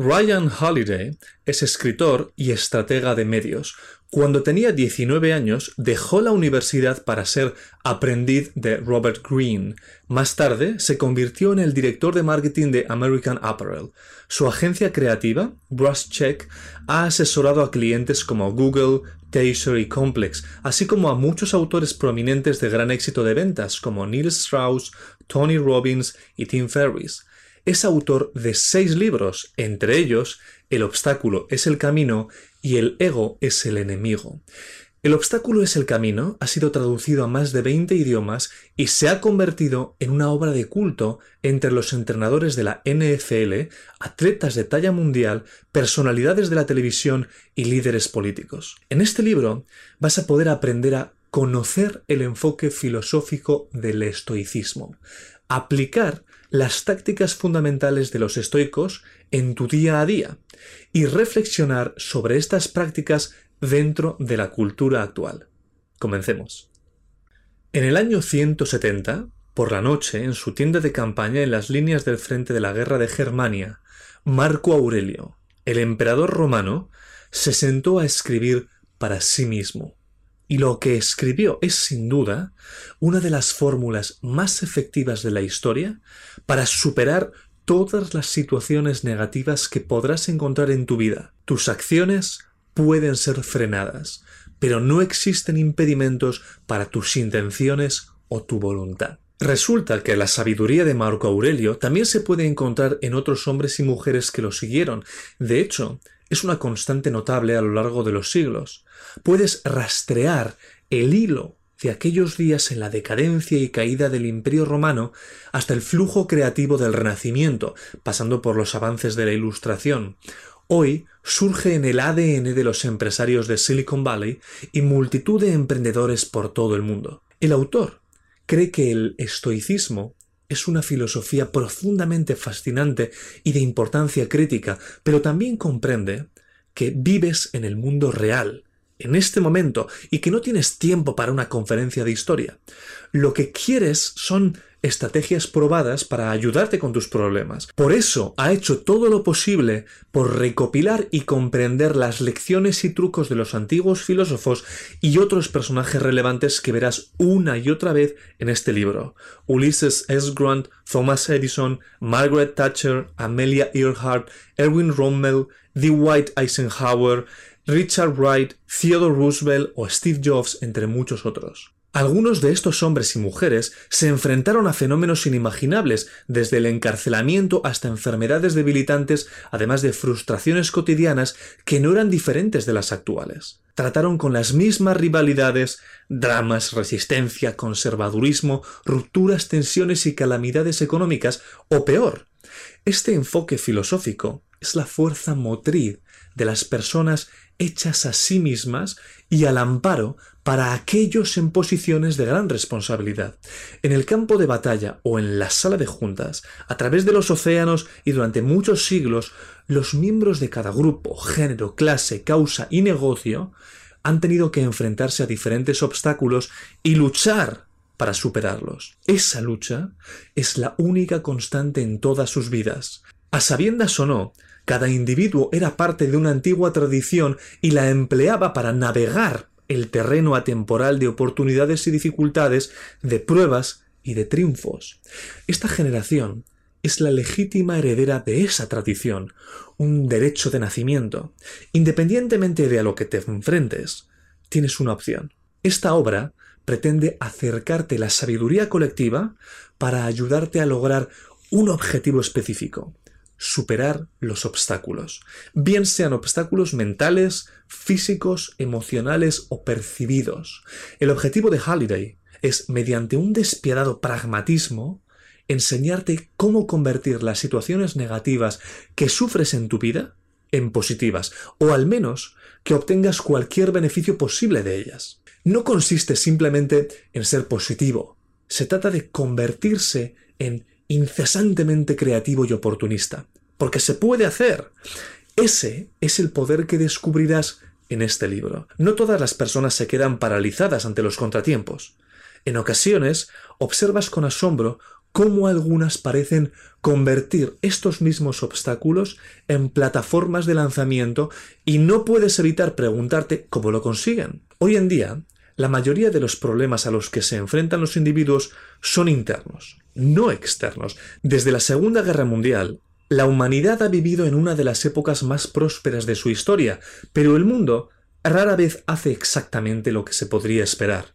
Ryan Holiday es escritor y estratega de medios. Cuando tenía 19 años dejó la universidad para ser aprendiz de Robert Greene. Más tarde se convirtió en el director de marketing de American Apparel. Su agencia creativa, Brush Check, ha asesorado a clientes como Google, Taser y Complex, así como a muchos autores prominentes de gran éxito de ventas como Neil Strauss, Tony Robbins y Tim Ferriss es autor de seis libros, entre ellos El obstáculo es el camino y El ego es el enemigo. El obstáculo es el camino ha sido traducido a más de 20 idiomas y se ha convertido en una obra de culto entre los entrenadores de la NFL, atletas de talla mundial, personalidades de la televisión y líderes políticos. En este libro vas a poder aprender a conocer el enfoque filosófico del estoicismo, aplicar las tácticas fundamentales de los estoicos en tu día a día y reflexionar sobre estas prácticas dentro de la cultura actual. Comencemos. En el año 170, por la noche, en su tienda de campaña en las líneas del frente de la guerra de Germania, Marco Aurelio, el emperador romano, se sentó a escribir para sí mismo y lo que escribió es sin duda una de las fórmulas más efectivas de la historia para superar todas las situaciones negativas que podrás encontrar en tu vida. Tus acciones pueden ser frenadas, pero no existen impedimentos para tus intenciones o tu voluntad. Resulta que la sabiduría de Marco Aurelio también se puede encontrar en otros hombres y mujeres que lo siguieron. De hecho, es una constante notable a lo largo de los siglos. Puedes rastrear el hilo de aquellos días en la decadencia y caída del Imperio romano hasta el flujo creativo del Renacimiento, pasando por los avances de la Ilustración. Hoy surge en el ADN de los empresarios de Silicon Valley y multitud de emprendedores por todo el mundo. El autor cree que el estoicismo es una filosofía profundamente fascinante y de importancia crítica, pero también comprende que vives en el mundo real, en este momento, y que no tienes tiempo para una conferencia de historia. Lo que quieres son estrategias probadas para ayudarte con tus problemas. Por eso ha hecho todo lo posible por recopilar y comprender las lecciones y trucos de los antiguos filósofos y otros personajes relevantes que verás una y otra vez en este libro. Ulysses S. Grant, Thomas Edison, Margaret Thatcher, Amelia Earhart, Erwin Rommel, Dwight Eisenhower, Richard Wright, Theodore Roosevelt o Steve Jobs, entre muchos otros. Algunos de estos hombres y mujeres se enfrentaron a fenómenos inimaginables, desde el encarcelamiento hasta enfermedades debilitantes, además de frustraciones cotidianas que no eran diferentes de las actuales. Trataron con las mismas rivalidades, dramas, resistencia, conservadurismo, rupturas, tensiones y calamidades económicas, o peor. Este enfoque filosófico es la fuerza motriz de las personas hechas a sí mismas y al amparo para aquellos en posiciones de gran responsabilidad. En el campo de batalla o en la sala de juntas, a través de los océanos y durante muchos siglos, los miembros de cada grupo, género, clase, causa y negocio han tenido que enfrentarse a diferentes obstáculos y luchar para superarlos. Esa lucha es la única constante en todas sus vidas. A sabiendas o no, cada individuo era parte de una antigua tradición y la empleaba para navegar el terreno atemporal de oportunidades y dificultades, de pruebas y de triunfos. Esta generación es la legítima heredera de esa tradición, un derecho de nacimiento. Independientemente de a lo que te enfrentes, tienes una opción. Esta obra pretende acercarte la sabiduría colectiva para ayudarte a lograr un objetivo específico, superar los obstáculos, bien sean obstáculos mentales, físicos, emocionales o percibidos. El objetivo de Halliday es, mediante un despiadado pragmatismo, enseñarte cómo convertir las situaciones negativas que sufres en tu vida en positivas, o al menos que obtengas cualquier beneficio posible de ellas. No consiste simplemente en ser positivo, se trata de convertirse en incesantemente creativo y oportunista, porque se puede hacer. Ese es el poder que descubrirás en este libro. No todas las personas se quedan paralizadas ante los contratiempos. En ocasiones observas con asombro cómo algunas parecen convertir estos mismos obstáculos en plataformas de lanzamiento y no puedes evitar preguntarte cómo lo consiguen. Hoy en día, la mayoría de los problemas a los que se enfrentan los individuos son internos, no externos. Desde la Segunda Guerra Mundial, la humanidad ha vivido en una de las épocas más prósperas de su historia, pero el mundo rara vez hace exactamente lo que se podría esperar.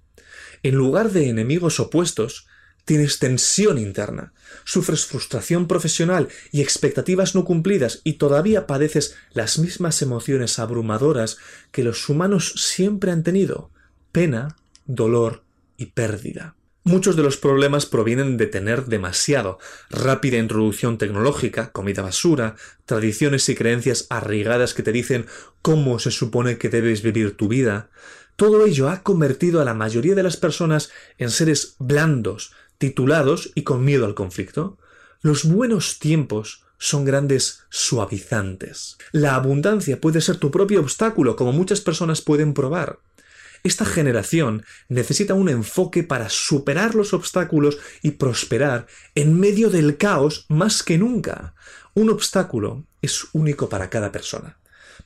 En lugar de enemigos opuestos, tienes tensión interna, sufres frustración profesional y expectativas no cumplidas y todavía padeces las mismas emociones abrumadoras que los humanos siempre han tenido, pena, dolor y pérdida. Muchos de los problemas provienen de tener demasiado, rápida introducción tecnológica, comida basura, tradiciones y creencias arraigadas que te dicen cómo se supone que debes vivir tu vida. Todo ello ha convertido a la mayoría de las personas en seres blandos, titulados y con miedo al conflicto. Los buenos tiempos son grandes suavizantes. La abundancia puede ser tu propio obstáculo, como muchas personas pueden probar. Esta generación necesita un enfoque para superar los obstáculos y prosperar en medio del caos más que nunca. Un obstáculo es único para cada persona,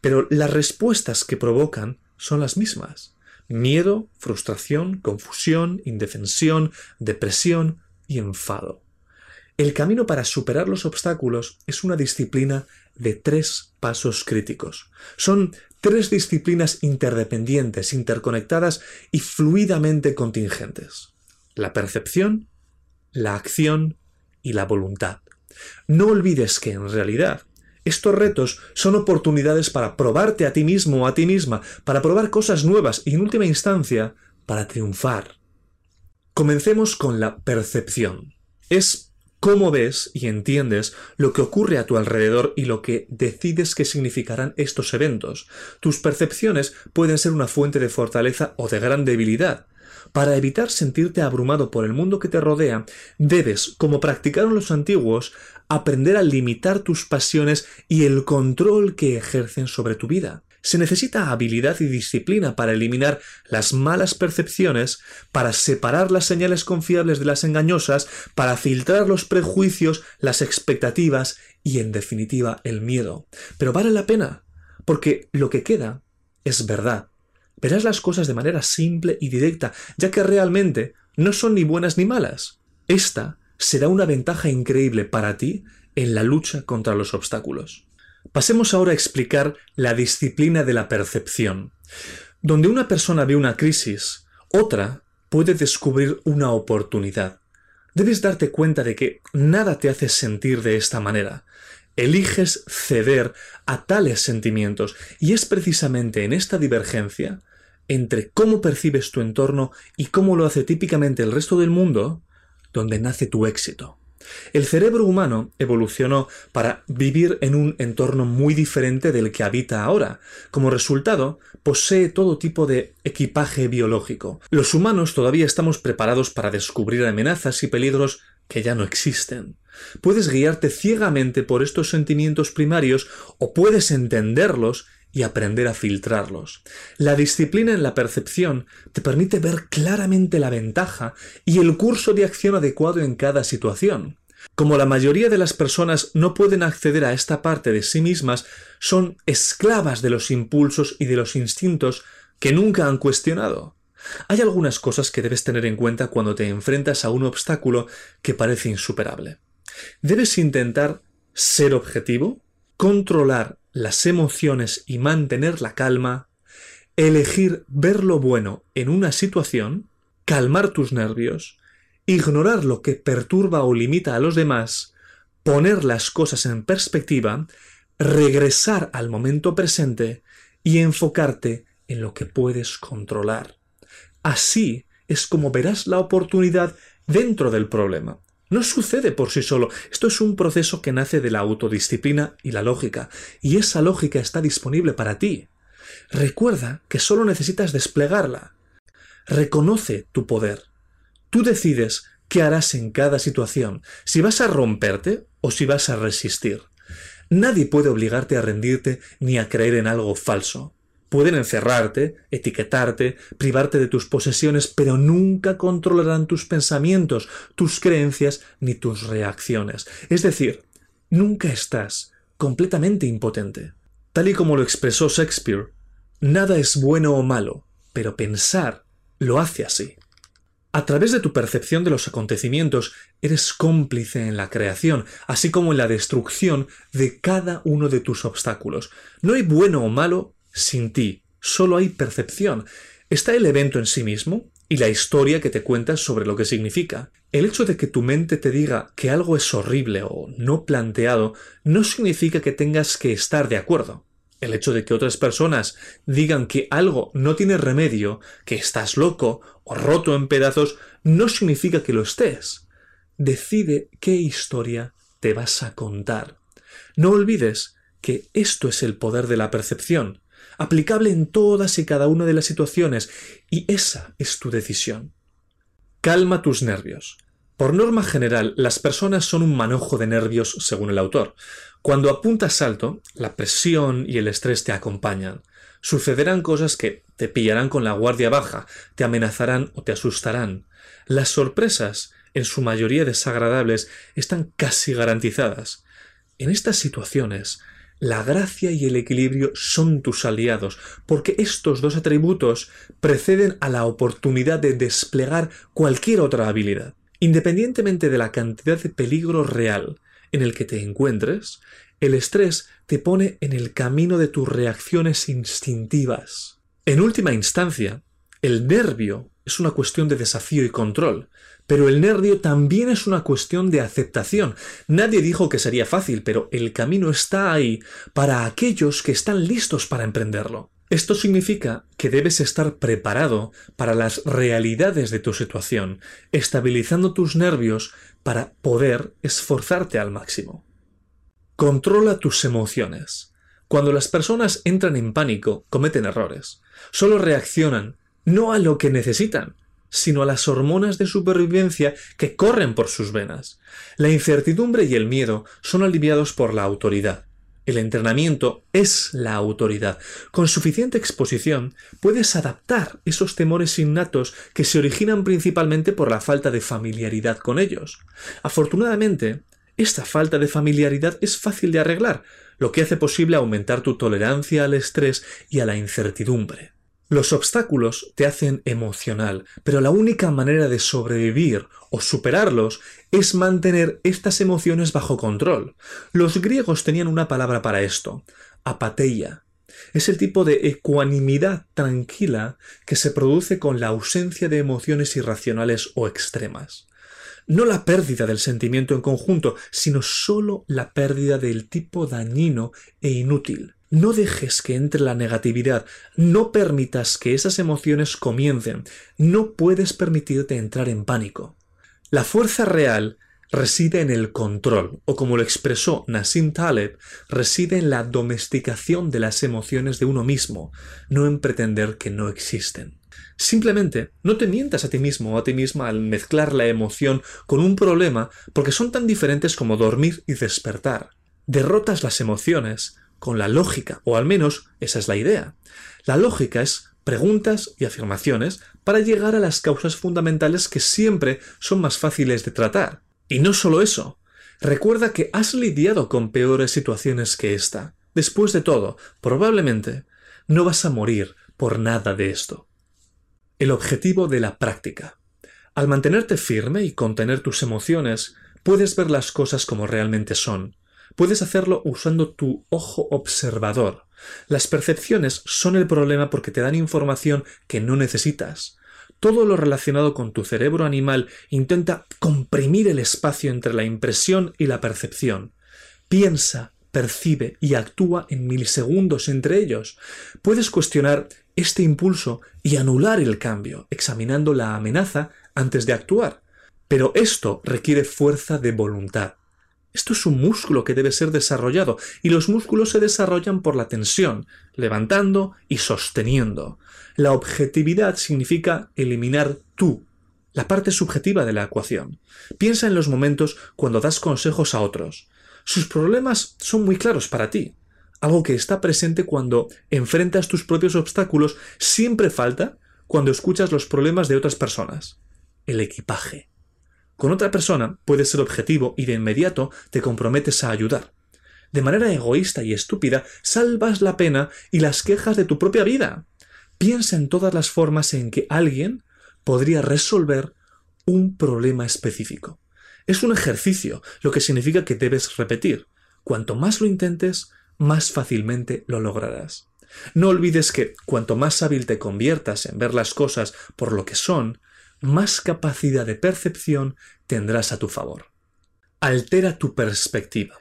pero las respuestas que provocan son las mismas. Miedo, frustración, confusión, indefensión, depresión y enfado. El camino para superar los obstáculos es una disciplina de tres pasos críticos. Son tres disciplinas interdependientes, interconectadas y fluidamente contingentes. La percepción, la acción y la voluntad. No olvides que en realidad estos retos son oportunidades para probarte a ti mismo o a ti misma, para probar cosas nuevas y en última instancia para triunfar. Comencemos con la percepción. Es cómo ves y entiendes lo que ocurre a tu alrededor y lo que decides que significarán estos eventos. Tus percepciones pueden ser una fuente de fortaleza o de gran debilidad. Para evitar sentirte abrumado por el mundo que te rodea, debes, como practicaron los antiguos, aprender a limitar tus pasiones y el control que ejercen sobre tu vida. Se necesita habilidad y disciplina para eliminar las malas percepciones, para separar las señales confiables de las engañosas, para filtrar los prejuicios, las expectativas y, en definitiva, el miedo. Pero vale la pena, porque lo que queda es verdad. Verás las cosas de manera simple y directa, ya que realmente no son ni buenas ni malas. Esta será una ventaja increíble para ti en la lucha contra los obstáculos. Pasemos ahora a explicar la disciplina de la percepción. Donde una persona ve una crisis, otra puede descubrir una oportunidad. Debes darte cuenta de que nada te hace sentir de esta manera. Eliges ceder a tales sentimientos y es precisamente en esta divergencia entre cómo percibes tu entorno y cómo lo hace típicamente el resto del mundo donde nace tu éxito. El cerebro humano evolucionó para vivir en un entorno muy diferente del que habita ahora. Como resultado, posee todo tipo de equipaje biológico. Los humanos todavía estamos preparados para descubrir amenazas y peligros que ya no existen. Puedes guiarte ciegamente por estos sentimientos primarios o puedes entenderlos y aprender a filtrarlos. La disciplina en la percepción te permite ver claramente la ventaja y el curso de acción adecuado en cada situación. Como la mayoría de las personas no pueden acceder a esta parte de sí mismas, son esclavas de los impulsos y de los instintos que nunca han cuestionado. Hay algunas cosas que debes tener en cuenta cuando te enfrentas a un obstáculo que parece insuperable. Debes intentar ser objetivo, controlar las emociones y mantener la calma, elegir ver lo bueno en una situación, calmar tus nervios, ignorar lo que perturba o limita a los demás, poner las cosas en perspectiva, regresar al momento presente y enfocarte en lo que puedes controlar. Así es como verás la oportunidad dentro del problema. No sucede por sí solo. Esto es un proceso que nace de la autodisciplina y la lógica, y esa lógica está disponible para ti. Recuerda que solo necesitas desplegarla. Reconoce tu poder. Tú decides qué harás en cada situación, si vas a romperte o si vas a resistir. Nadie puede obligarte a rendirte ni a creer en algo falso. Pueden encerrarte, etiquetarte, privarte de tus posesiones, pero nunca controlarán tus pensamientos, tus creencias ni tus reacciones. Es decir, nunca estás completamente impotente. Tal y como lo expresó Shakespeare, nada es bueno o malo, pero pensar lo hace así. A través de tu percepción de los acontecimientos, eres cómplice en la creación, así como en la destrucción de cada uno de tus obstáculos. No hay bueno o malo sin ti, solo hay percepción. Está el evento en sí mismo y la historia que te cuentas sobre lo que significa. El hecho de que tu mente te diga que algo es horrible o no planteado no significa que tengas que estar de acuerdo. El hecho de que otras personas digan que algo no tiene remedio, que estás loco o roto en pedazos, no significa que lo estés. Decide qué historia te vas a contar. No olvides que esto es el poder de la percepción, aplicable en todas y cada una de las situaciones, y esa es tu decisión. Calma tus nervios. Por norma general, las personas son un manojo de nervios según el autor. Cuando apuntas alto, la presión y el estrés te acompañan. Sucederán cosas que te pillarán con la guardia baja, te amenazarán o te asustarán. Las sorpresas, en su mayoría desagradables, están casi garantizadas. En estas situaciones, la gracia y el equilibrio son tus aliados, porque estos dos atributos preceden a la oportunidad de desplegar cualquier otra habilidad. Independientemente de la cantidad de peligro real en el que te encuentres, el estrés te pone en el camino de tus reacciones instintivas. En última instancia, el nervio es una cuestión de desafío y control, pero el nervio también es una cuestión de aceptación. Nadie dijo que sería fácil, pero el camino está ahí para aquellos que están listos para emprenderlo. Esto significa que debes estar preparado para las realidades de tu situación, estabilizando tus nervios para poder esforzarte al máximo. Controla tus emociones. Cuando las personas entran en pánico, cometen errores. Solo reaccionan no a lo que necesitan, sino a las hormonas de supervivencia que corren por sus venas. La incertidumbre y el miedo son aliviados por la autoridad. El entrenamiento es la autoridad. Con suficiente exposición puedes adaptar esos temores innatos que se originan principalmente por la falta de familiaridad con ellos. Afortunadamente, esta falta de familiaridad es fácil de arreglar, lo que hace posible aumentar tu tolerancia al estrés y a la incertidumbre. Los obstáculos te hacen emocional, pero la única manera de sobrevivir o superarlos es mantener estas emociones bajo control. Los griegos tenían una palabra para esto, apateia. Es el tipo de ecuanimidad tranquila que se produce con la ausencia de emociones irracionales o extremas. No la pérdida del sentimiento en conjunto, sino sólo la pérdida del tipo dañino e inútil. No dejes que entre la negatividad, no permitas que esas emociones comiencen, no puedes permitirte entrar en pánico. La fuerza real reside en el control, o como lo expresó Nassim Taleb, reside en la domesticación de las emociones de uno mismo, no en pretender que no existen. Simplemente no te mientas a ti mismo o a ti misma al mezclar la emoción con un problema porque son tan diferentes como dormir y despertar. Derrotas las emociones con la lógica, o al menos esa es la idea. La lógica es preguntas y afirmaciones para llegar a las causas fundamentales que siempre son más fáciles de tratar. Y no solo eso, recuerda que has lidiado con peores situaciones que esta. Después de todo, probablemente no vas a morir por nada de esto. El objetivo de la práctica. Al mantenerte firme y contener tus emociones, puedes ver las cosas como realmente son, Puedes hacerlo usando tu ojo observador. Las percepciones son el problema porque te dan información que no necesitas. Todo lo relacionado con tu cerebro animal intenta comprimir el espacio entre la impresión y la percepción. Piensa, percibe y actúa en milisegundos entre ellos. Puedes cuestionar este impulso y anular el cambio, examinando la amenaza antes de actuar. Pero esto requiere fuerza de voluntad. Esto es un músculo que debe ser desarrollado y los músculos se desarrollan por la tensión, levantando y sosteniendo. La objetividad significa eliminar tú, la parte subjetiva de la ecuación. Piensa en los momentos cuando das consejos a otros. Sus problemas son muy claros para ti. algo que está presente cuando enfrentas tus propios obstáculos, siempre falta cuando escuchas los problemas de otras personas. El equipaje. Con otra persona puedes ser objetivo y de inmediato te comprometes a ayudar. De manera egoísta y estúpida, salvas la pena y las quejas de tu propia vida. Piensa en todas las formas en que alguien podría resolver un problema específico. Es un ejercicio, lo que significa que debes repetir. Cuanto más lo intentes, más fácilmente lo lograrás. No olvides que cuanto más hábil te conviertas en ver las cosas por lo que son, más capacidad de percepción tendrás a tu favor. Altera tu perspectiva.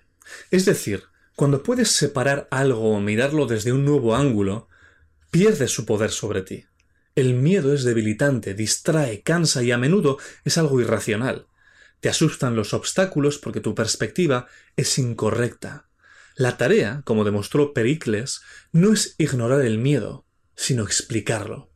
Es decir, cuando puedes separar algo o mirarlo desde un nuevo ángulo, pierde su poder sobre ti. El miedo es debilitante, distrae, cansa y a menudo es algo irracional. Te asustan los obstáculos porque tu perspectiva es incorrecta. La tarea, como demostró Pericles, no es ignorar el miedo, sino explicarlo.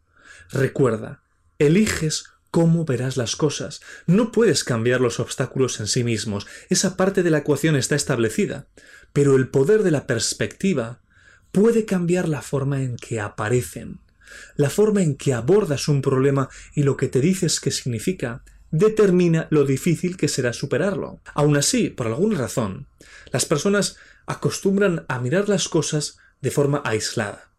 Recuerda, eliges cómo verás las cosas. No puedes cambiar los obstáculos en sí mismos. Esa parte de la ecuación está establecida. Pero el poder de la perspectiva puede cambiar la forma en que aparecen. La forma en que abordas un problema y lo que te dices que significa determina lo difícil que será superarlo. Aun así, por alguna razón, las personas acostumbran a mirar las cosas de forma aislada.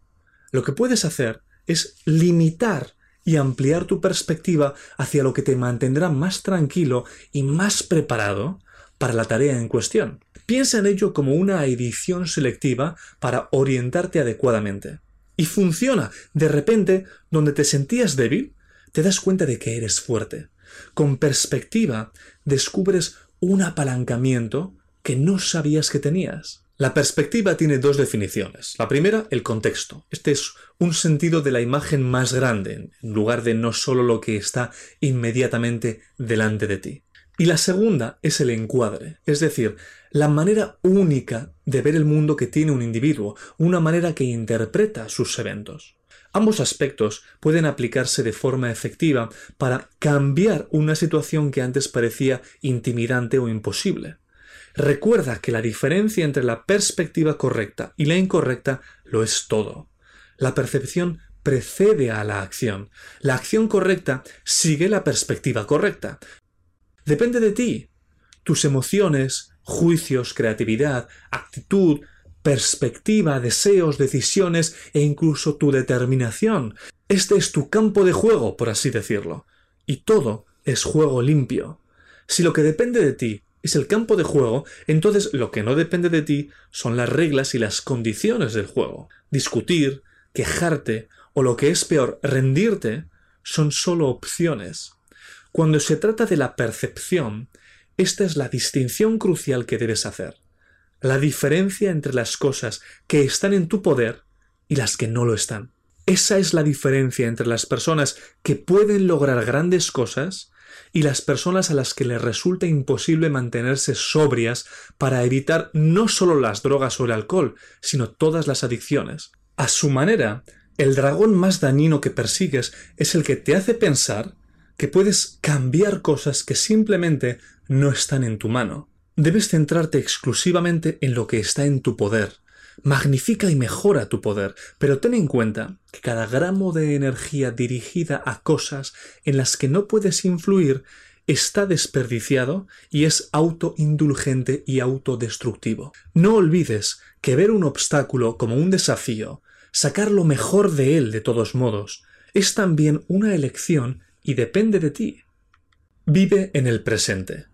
Lo que puedes hacer es limitar y ampliar tu perspectiva hacia lo que te mantendrá más tranquilo y más preparado para la tarea en cuestión. Piensa en ello como una edición selectiva para orientarte adecuadamente. Y funciona. De repente, donde te sentías débil, te das cuenta de que eres fuerte. Con perspectiva, descubres un apalancamiento que no sabías que tenías. La perspectiva tiene dos definiciones. La primera, el contexto. Este es un sentido de la imagen más grande, en lugar de no solo lo que está inmediatamente delante de ti. Y la segunda es el encuadre, es decir, la manera única de ver el mundo que tiene un individuo, una manera que interpreta sus eventos. Ambos aspectos pueden aplicarse de forma efectiva para cambiar una situación que antes parecía intimidante o imposible. Recuerda que la diferencia entre la perspectiva correcta y la incorrecta lo es todo. La percepción precede a la acción. La acción correcta sigue la perspectiva correcta. Depende de ti. Tus emociones, juicios, creatividad, actitud, perspectiva, deseos, decisiones e incluso tu determinación. Este es tu campo de juego, por así decirlo. Y todo es juego limpio. Si lo que depende de ti es el campo de juego, entonces lo que no depende de ti son las reglas y las condiciones del juego. Discutir, quejarte o lo que es peor, rendirte, son solo opciones. Cuando se trata de la percepción, esta es la distinción crucial que debes hacer. La diferencia entre las cosas que están en tu poder y las que no lo están. Esa es la diferencia entre las personas que pueden lograr grandes cosas y las personas a las que les resulta imposible mantenerse sobrias para evitar no solo las drogas o el alcohol, sino todas las adicciones. A su manera, el dragón más dañino que persigues es el que te hace pensar que puedes cambiar cosas que simplemente no están en tu mano. Debes centrarte exclusivamente en lo que está en tu poder, magnifica y mejora tu poder, pero ten en cuenta que cada gramo de energía dirigida a cosas en las que no puedes influir está desperdiciado y es autoindulgente y autodestructivo. No olvides que ver un obstáculo como un desafío, sacar lo mejor de él de todos modos, es también una elección y depende de ti. Vive en el presente.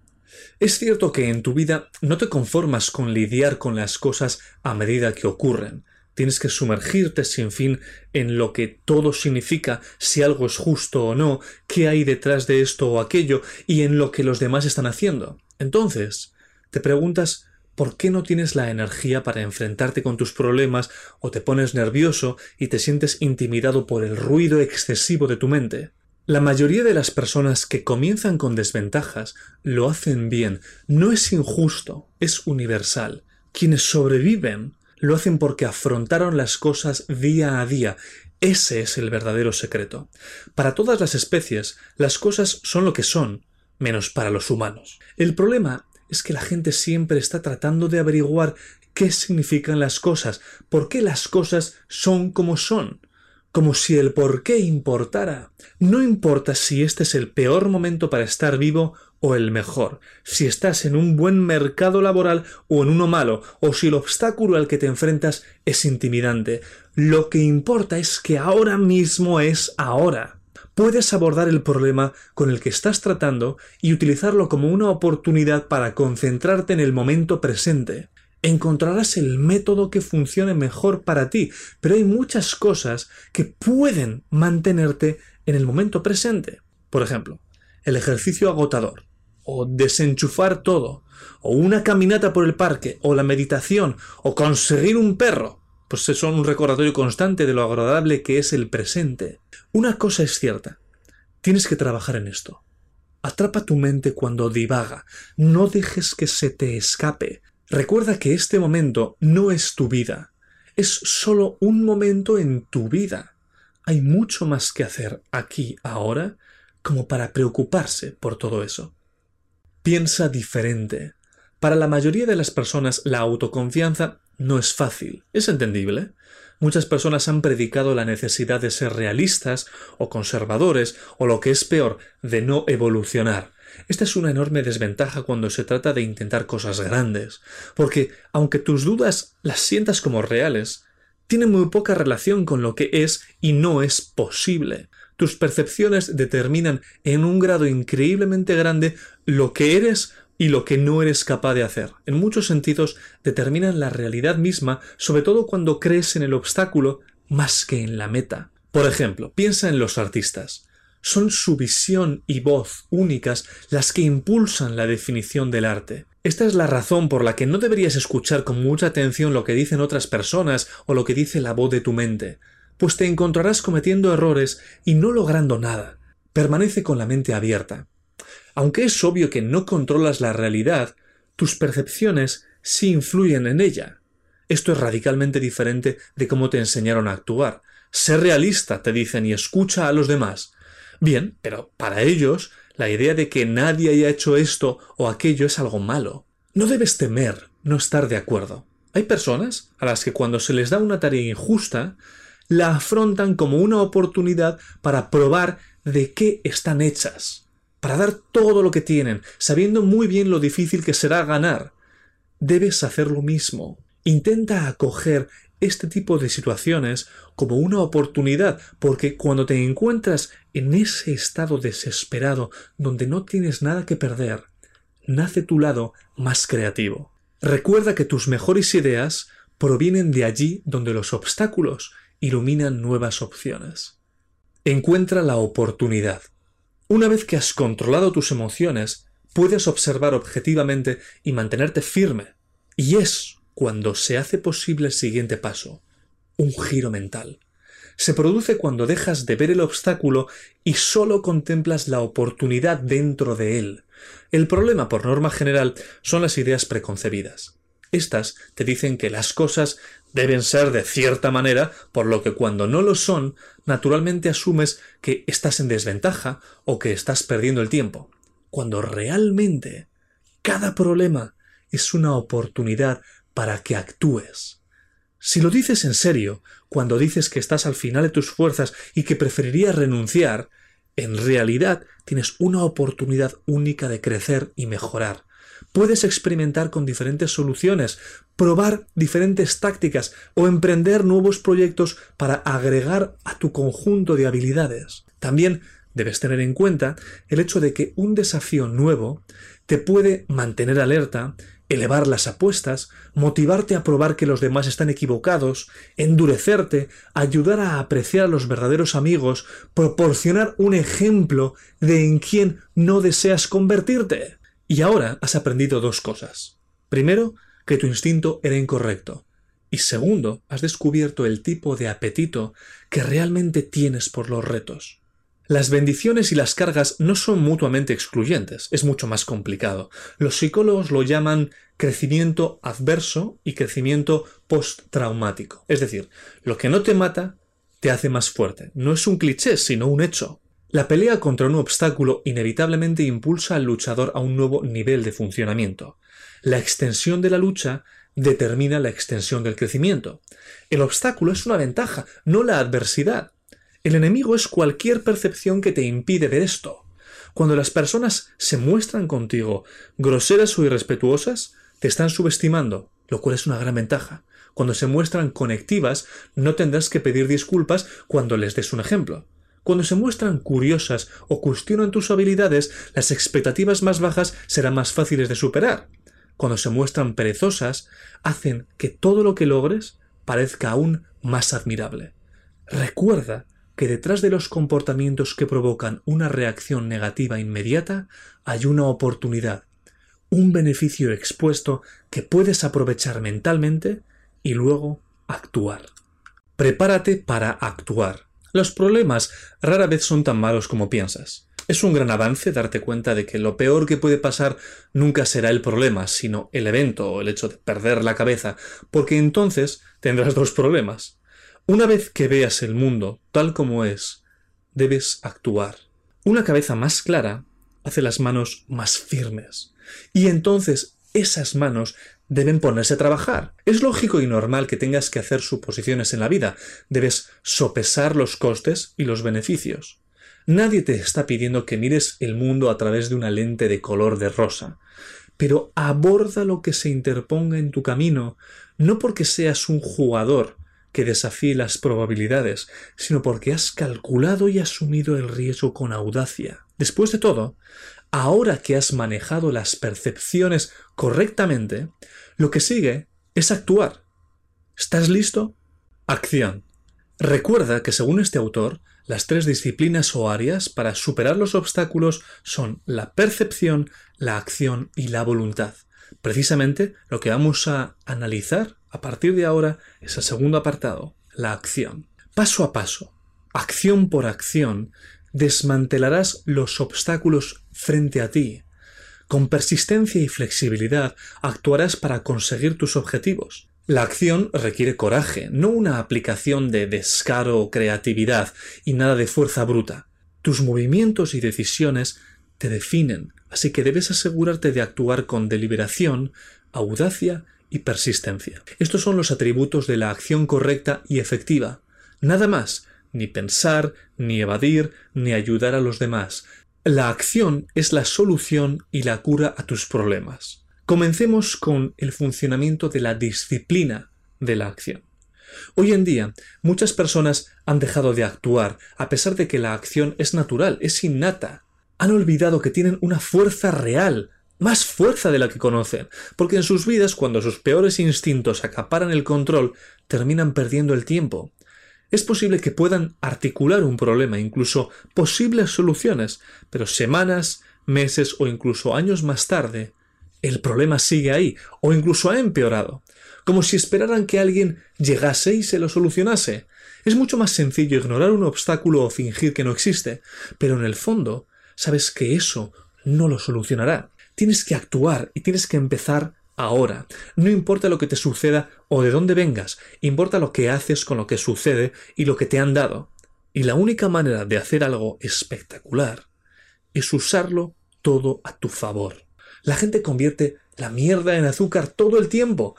Es cierto que en tu vida no te conformas con lidiar con las cosas a medida que ocurren. Tienes que sumergirte sin fin en lo que todo significa, si algo es justo o no, qué hay detrás de esto o aquello, y en lo que los demás están haciendo. Entonces, te preguntas ¿Por qué no tienes la energía para enfrentarte con tus problemas o te pones nervioso y te sientes intimidado por el ruido excesivo de tu mente? La mayoría de las personas que comienzan con desventajas lo hacen bien. No es injusto, es universal. Quienes sobreviven lo hacen porque afrontaron las cosas día a día. Ese es el verdadero secreto. Para todas las especies, las cosas son lo que son, menos para los humanos. El problema es que la gente siempre está tratando de averiguar qué significan las cosas, por qué las cosas son como son, como si el por qué importara. No importa si este es el peor momento para estar vivo o el mejor, si estás en un buen mercado laboral o en uno malo, o si el obstáculo al que te enfrentas es intimidante. Lo que importa es que ahora mismo es ahora. Puedes abordar el problema con el que estás tratando y utilizarlo como una oportunidad para concentrarte en el momento presente. Encontrarás el método que funcione mejor para ti, pero hay muchas cosas que pueden mantenerte en el momento presente. Por ejemplo, el ejercicio agotador, o desenchufar todo, o una caminata por el parque, o la meditación, o conseguir un perro, pues son un recordatorio constante de lo agradable que es el presente. Una cosa es cierta, tienes que trabajar en esto. Atrapa tu mente cuando divaga, no dejes que se te escape. Recuerda que este momento no es tu vida, es solo un momento en tu vida. Hay mucho más que hacer aquí ahora como para preocuparse por todo eso. Piensa diferente. Para la mayoría de las personas la autoconfianza no es fácil. Es entendible. Muchas personas han predicado la necesidad de ser realistas o conservadores o lo que es peor, de no evolucionar. Esta es una enorme desventaja cuando se trata de intentar cosas grandes, porque aunque tus dudas las sientas como reales, tienen muy poca relación con lo que es y no es posible. Tus percepciones determinan en un grado increíblemente grande lo que eres y lo que no eres capaz de hacer. En muchos sentidos determinan la realidad misma, sobre todo cuando crees en el obstáculo más que en la meta. Por ejemplo, piensa en los artistas. Son su visión y voz únicas las que impulsan la definición del arte. Esta es la razón por la que no deberías escuchar con mucha atención lo que dicen otras personas o lo que dice la voz de tu mente pues te encontrarás cometiendo errores y no logrando nada. Permanece con la mente abierta. Aunque es obvio que no controlas la realidad, tus percepciones sí influyen en ella. Esto es radicalmente diferente de cómo te enseñaron a actuar. Sé realista, te dicen, y escucha a los demás. Bien, pero para ellos, la idea de que nadie haya hecho esto o aquello es algo malo. No debes temer no estar de acuerdo. Hay personas a las que cuando se les da una tarea injusta, la afrontan como una oportunidad para probar de qué están hechas, para dar todo lo que tienen, sabiendo muy bien lo difícil que será ganar. Debes hacer lo mismo. Intenta acoger este tipo de situaciones como una oportunidad, porque cuando te encuentras en ese estado desesperado donde no tienes nada que perder, nace tu lado más creativo. Recuerda que tus mejores ideas provienen de allí donde los obstáculos iluminan nuevas opciones. Encuentra la oportunidad. Una vez que has controlado tus emociones, puedes observar objetivamente y mantenerte firme. Y es cuando se hace posible el siguiente paso, un giro mental. Se produce cuando dejas de ver el obstáculo y solo contemplas la oportunidad dentro de él. El problema, por norma general, son las ideas preconcebidas. Estas te dicen que las cosas deben ser de cierta manera, por lo que cuando no lo son, naturalmente asumes que estás en desventaja o que estás perdiendo el tiempo, cuando realmente cada problema es una oportunidad para que actúes. Si lo dices en serio, cuando dices que estás al final de tus fuerzas y que preferirías renunciar, en realidad tienes una oportunidad única de crecer y mejorar puedes experimentar con diferentes soluciones, probar diferentes tácticas o emprender nuevos proyectos para agregar a tu conjunto de habilidades. También debes tener en cuenta el hecho de que un desafío nuevo te puede mantener alerta, elevar las apuestas, motivarte a probar que los demás están equivocados, endurecerte, ayudar a apreciar a los verdaderos amigos, proporcionar un ejemplo de en quién no deseas convertirte. Y ahora has aprendido dos cosas. Primero, que tu instinto era incorrecto. Y segundo, has descubierto el tipo de apetito que realmente tienes por los retos. Las bendiciones y las cargas no son mutuamente excluyentes, es mucho más complicado. Los psicólogos lo llaman crecimiento adverso y crecimiento postraumático. Es decir, lo que no te mata te hace más fuerte. No es un cliché, sino un hecho. La pelea contra un obstáculo inevitablemente impulsa al luchador a un nuevo nivel de funcionamiento. La extensión de la lucha determina la extensión del crecimiento. El obstáculo es una ventaja, no la adversidad. El enemigo es cualquier percepción que te impide ver esto. Cuando las personas se muestran contigo groseras o irrespetuosas, te están subestimando, lo cual es una gran ventaja. Cuando se muestran conectivas, no tendrás que pedir disculpas cuando les des un ejemplo. Cuando se muestran curiosas o cuestionan tus habilidades, las expectativas más bajas serán más fáciles de superar. Cuando se muestran perezosas, hacen que todo lo que logres parezca aún más admirable. Recuerda que detrás de los comportamientos que provocan una reacción negativa inmediata hay una oportunidad, un beneficio expuesto que puedes aprovechar mentalmente y luego actuar. Prepárate para actuar. Los problemas rara vez son tan malos como piensas. Es un gran avance darte cuenta de que lo peor que puede pasar nunca será el problema, sino el evento o el hecho de perder la cabeza, porque entonces tendrás dos problemas. Una vez que veas el mundo tal como es, debes actuar. Una cabeza más clara hace las manos más firmes. Y entonces esas manos deben ponerse a trabajar. Es lógico y normal que tengas que hacer suposiciones en la vida. Debes sopesar los costes y los beneficios. Nadie te está pidiendo que mires el mundo a través de una lente de color de rosa. Pero aborda lo que se interponga en tu camino, no porque seas un jugador, que desafíe las probabilidades, sino porque has calculado y asumido el riesgo con audacia. Después de todo, ahora que has manejado las percepciones correctamente, lo que sigue es actuar. ¿Estás listo? Acción. Recuerda que según este autor, las tres disciplinas o áreas para superar los obstáculos son la percepción, la acción y la voluntad. Precisamente lo que vamos a analizar a partir de ahora es el segundo apartado, la acción. Paso a paso, acción por acción, desmantelarás los obstáculos frente a ti. Con persistencia y flexibilidad actuarás para conseguir tus objetivos. La acción requiere coraje, no una aplicación de descaro o creatividad y nada de fuerza bruta. Tus movimientos y decisiones te definen, así que debes asegurarte de actuar con deliberación, audacia y persistencia. Estos son los atributos de la acción correcta y efectiva. Nada más, ni pensar, ni evadir, ni ayudar a los demás. La acción es la solución y la cura a tus problemas. Comencemos con el funcionamiento de la disciplina de la acción. Hoy en día, muchas personas han dejado de actuar a pesar de que la acción es natural, es innata. Han olvidado que tienen una fuerza real más fuerza de la que conocen, porque en sus vidas, cuando sus peores instintos acaparan el control, terminan perdiendo el tiempo. Es posible que puedan articular un problema, incluso posibles soluciones, pero semanas, meses o incluso años más tarde, el problema sigue ahí, o incluso ha empeorado, como si esperaran que alguien llegase y se lo solucionase. Es mucho más sencillo ignorar un obstáculo o fingir que no existe, pero en el fondo sabes que eso no lo solucionará. Tienes que actuar y tienes que empezar ahora. No importa lo que te suceda o de dónde vengas, importa lo que haces con lo que sucede y lo que te han dado. Y la única manera de hacer algo espectacular es usarlo todo a tu favor. La gente convierte la mierda en azúcar todo el tiempo.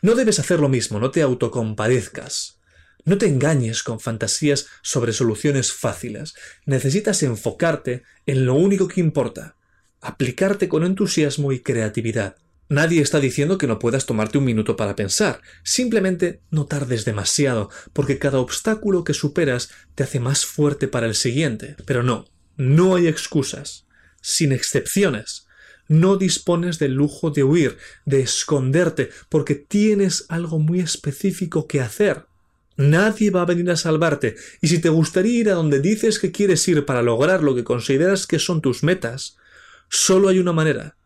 No debes hacer lo mismo, no te autocompadezcas. No te engañes con fantasías sobre soluciones fáciles. Necesitas enfocarte en lo único que importa, aplicarte con entusiasmo y creatividad. Nadie está diciendo que no puedas tomarte un minuto para pensar, simplemente no tardes demasiado, porque cada obstáculo que superas te hace más fuerte para el siguiente. Pero no, no hay excusas, sin excepciones. No dispones del lujo de huir, de esconderte, porque tienes algo muy específico que hacer. Nadie va a venir a salvarte, y si te gustaría ir a donde dices que quieres ir para lograr lo que consideras que son tus metas, Solo hay una manera,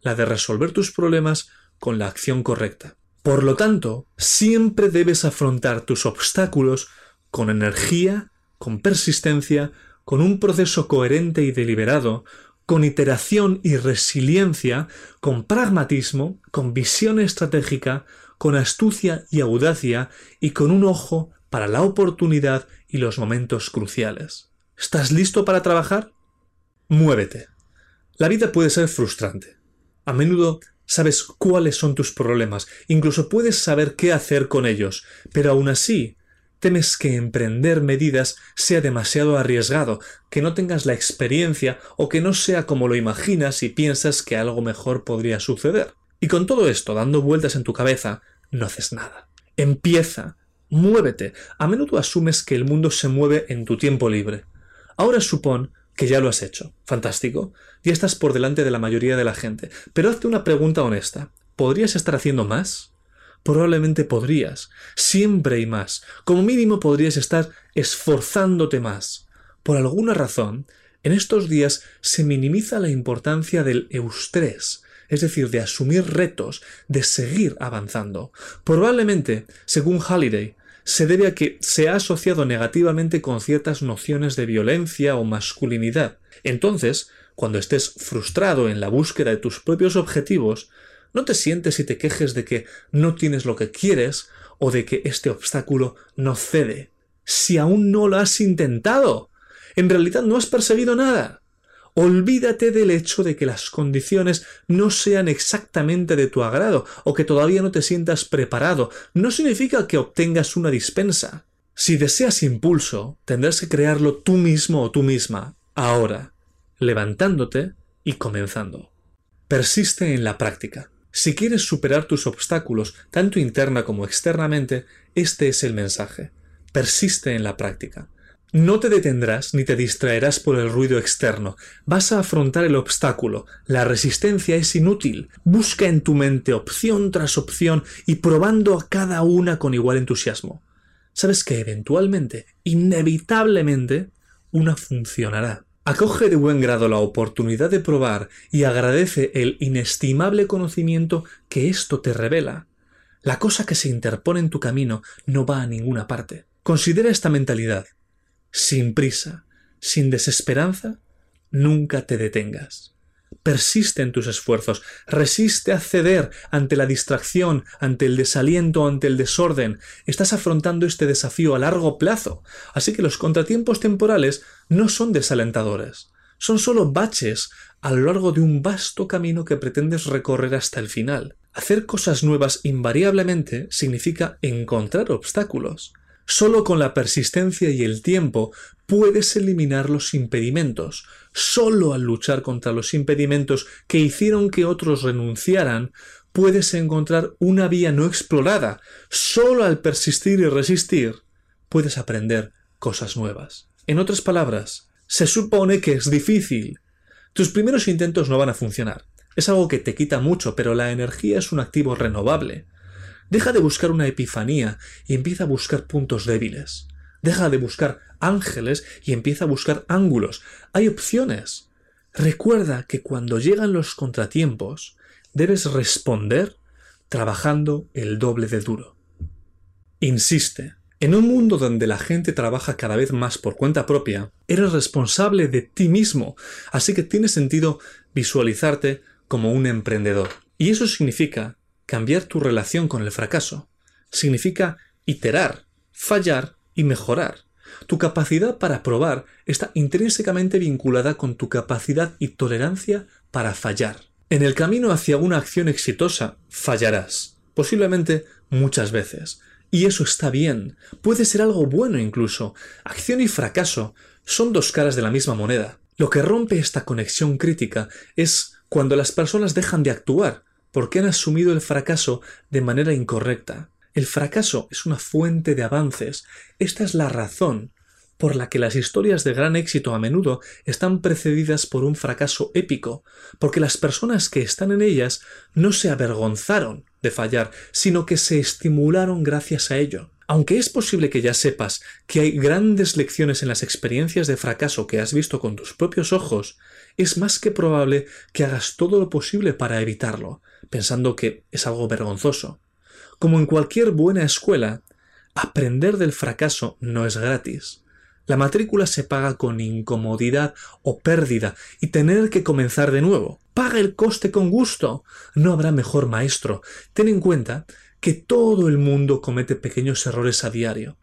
la de resolver tus problemas con la acción correcta. Por lo tanto, siempre debes afrontar tus obstáculos con energía, con persistencia, con un proceso coherente y deliberado, con iteración y resiliencia, con pragmatismo, con visión estratégica, con astucia y audacia y con un ojo para la oportunidad y los momentos cruciales. ¿Estás listo para trabajar? Muévete. La vida puede ser frustrante. A menudo Sabes cuáles son tus problemas, incluso puedes saber qué hacer con ellos, pero aún así temes que emprender medidas sea demasiado arriesgado, que no tengas la experiencia o que no sea como lo imaginas y piensas que algo mejor podría suceder. Y con todo esto dando vueltas en tu cabeza, no haces nada. Empieza, muévete. A menudo asumes que el mundo se mueve en tu tiempo libre. Ahora supón que ya lo has hecho. Fantástico. Ya estás por delante de la mayoría de la gente. Pero hazte una pregunta honesta. ¿Podrías estar haciendo más? Probablemente podrías. Siempre y más. Como mínimo podrías estar esforzándote más. Por alguna razón, en estos días se minimiza la importancia del eustrés, es decir, de asumir retos, de seguir avanzando. Probablemente, según Halliday, se debe a que se ha asociado negativamente con ciertas nociones de violencia o masculinidad. Entonces, cuando estés frustrado en la búsqueda de tus propios objetivos, no te sientes y te quejes de que no tienes lo que quieres o de que este obstáculo no cede. Si aún no lo has intentado, en realidad no has perseguido nada. Olvídate del hecho de que las condiciones no sean exactamente de tu agrado o que todavía no te sientas preparado. No significa que obtengas una dispensa. Si deseas impulso, tendrás que crearlo tú mismo o tú misma, ahora, levantándote y comenzando. Persiste en la práctica. Si quieres superar tus obstáculos, tanto interna como externamente, este es el mensaje. Persiste en la práctica. No te detendrás ni te distraerás por el ruido externo. Vas a afrontar el obstáculo. La resistencia es inútil. Busca en tu mente opción tras opción y probando a cada una con igual entusiasmo. Sabes que eventualmente, inevitablemente, una funcionará. Acoge de buen grado la oportunidad de probar y agradece el inestimable conocimiento que esto te revela. La cosa que se interpone en tu camino no va a ninguna parte. Considera esta mentalidad sin prisa, sin desesperanza, nunca te detengas. Persiste en tus esfuerzos, resiste a ceder ante la distracción, ante el desaliento, ante el desorden. Estás afrontando este desafío a largo plazo, así que los contratiempos temporales no son desalentadores, son solo baches a lo largo de un vasto camino que pretendes recorrer hasta el final. Hacer cosas nuevas invariablemente significa encontrar obstáculos. Solo con la persistencia y el tiempo puedes eliminar los impedimentos. Solo al luchar contra los impedimentos que hicieron que otros renunciaran, puedes encontrar una vía no explorada. Solo al persistir y resistir, puedes aprender cosas nuevas. En otras palabras, se supone que es difícil. Tus primeros intentos no van a funcionar. Es algo que te quita mucho, pero la energía es un activo renovable. Deja de buscar una epifanía y empieza a buscar puntos débiles. Deja de buscar ángeles y empieza a buscar ángulos. Hay opciones. Recuerda que cuando llegan los contratiempos, debes responder trabajando el doble de duro. Insiste. En un mundo donde la gente trabaja cada vez más por cuenta propia, eres responsable de ti mismo, así que tiene sentido visualizarte como un emprendedor. Y eso significa cambiar tu relación con el fracaso. Significa iterar, fallar y mejorar. Tu capacidad para probar está intrínsecamente vinculada con tu capacidad y tolerancia para fallar. En el camino hacia una acción exitosa fallarás, posiblemente muchas veces. Y eso está bien, puede ser algo bueno incluso. Acción y fracaso son dos caras de la misma moneda. Lo que rompe esta conexión crítica es cuando las personas dejan de actuar, porque han asumido el fracaso de manera incorrecta. El fracaso es una fuente de avances. Esta es la razón por la que las historias de gran éxito a menudo están precedidas por un fracaso épico, porque las personas que están en ellas no se avergonzaron de fallar, sino que se estimularon gracias a ello. Aunque es posible que ya sepas que hay grandes lecciones en las experiencias de fracaso que has visto con tus propios ojos, es más que probable que hagas todo lo posible para evitarlo, pensando que es algo vergonzoso. Como en cualquier buena escuela, aprender del fracaso no es gratis. La matrícula se paga con incomodidad o pérdida y tener que comenzar de nuevo. Paga el coste con gusto. No habrá mejor maestro. Ten en cuenta que todo el mundo comete pequeños errores a diario.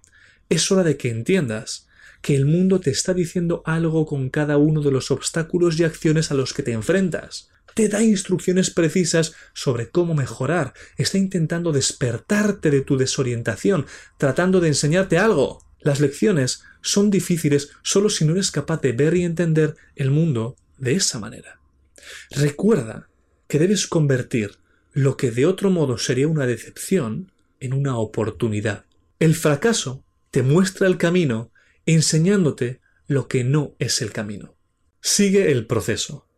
Es hora de que entiendas que el mundo te está diciendo algo con cada uno de los obstáculos y acciones a los que te enfrentas. Te da instrucciones precisas sobre cómo mejorar, está intentando despertarte de tu desorientación, tratando de enseñarte algo. Las lecciones son difíciles solo si no eres capaz de ver y entender el mundo de esa manera. Recuerda que debes convertir lo que de otro modo sería una decepción en una oportunidad. El fracaso te muestra el camino enseñándote lo que no es el camino. Sigue el proceso.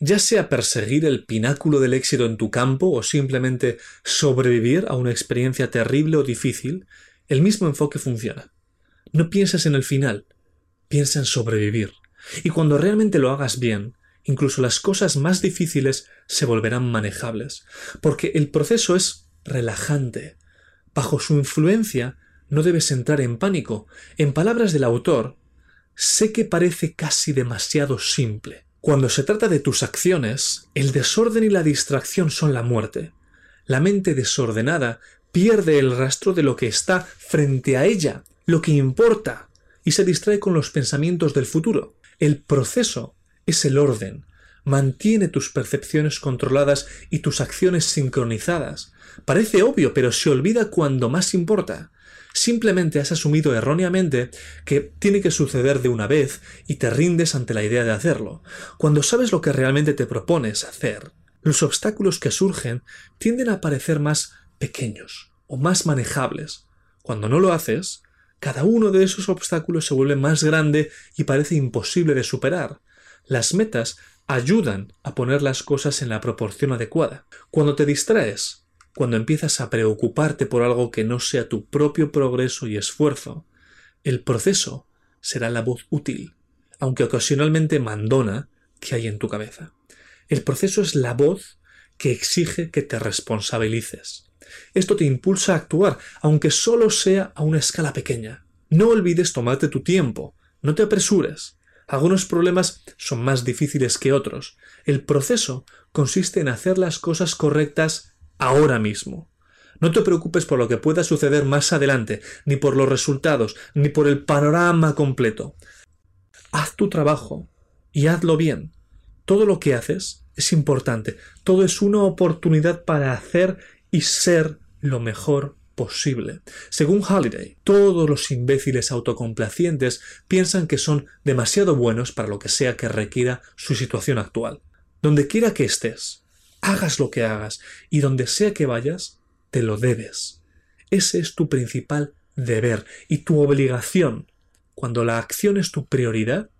Ya sea perseguir el pináculo del éxito en tu campo o simplemente sobrevivir a una experiencia terrible o difícil, el mismo enfoque funciona. No pienses en el final, piensa en sobrevivir. Y cuando realmente lo hagas bien, incluso las cosas más difíciles se volverán manejables, porque el proceso es relajante. Bajo su influencia no debes entrar en pánico. En palabras del autor, sé que parece casi demasiado simple. Cuando se trata de tus acciones, el desorden y la distracción son la muerte. La mente desordenada pierde el rastro de lo que está frente a ella, lo que importa, y se distrae con los pensamientos del futuro. El proceso es el orden, mantiene tus percepciones controladas y tus acciones sincronizadas. Parece obvio, pero se olvida cuando más importa. Simplemente has asumido erróneamente que tiene que suceder de una vez y te rindes ante la idea de hacerlo. Cuando sabes lo que realmente te propones hacer, los obstáculos que surgen tienden a parecer más pequeños o más manejables. Cuando no lo haces, cada uno de esos obstáculos se vuelve más grande y parece imposible de superar. Las metas ayudan a poner las cosas en la proporción adecuada. Cuando te distraes, cuando empiezas a preocuparte por algo que no sea tu propio progreso y esfuerzo, el proceso será la voz útil, aunque ocasionalmente mandona, que hay en tu cabeza. El proceso es la voz que exige que te responsabilices. Esto te impulsa a actuar, aunque solo sea a una escala pequeña. No olvides tomarte tu tiempo, no te apresures. Algunos problemas son más difíciles que otros. El proceso consiste en hacer las cosas correctas ahora mismo. No te preocupes por lo que pueda suceder más adelante, ni por los resultados, ni por el panorama completo. Haz tu trabajo y hazlo bien. Todo lo que haces es importante, todo es una oportunidad para hacer y ser lo mejor posible. Según Halliday, todos los imbéciles autocomplacientes piensan que son demasiado buenos para lo que sea que requiera su situación actual. Donde quiera que estés, hagas lo que hagas y donde sea que vayas, te lo debes. Ese es tu principal deber y tu obligación. Cuando la acción es tu prioridad,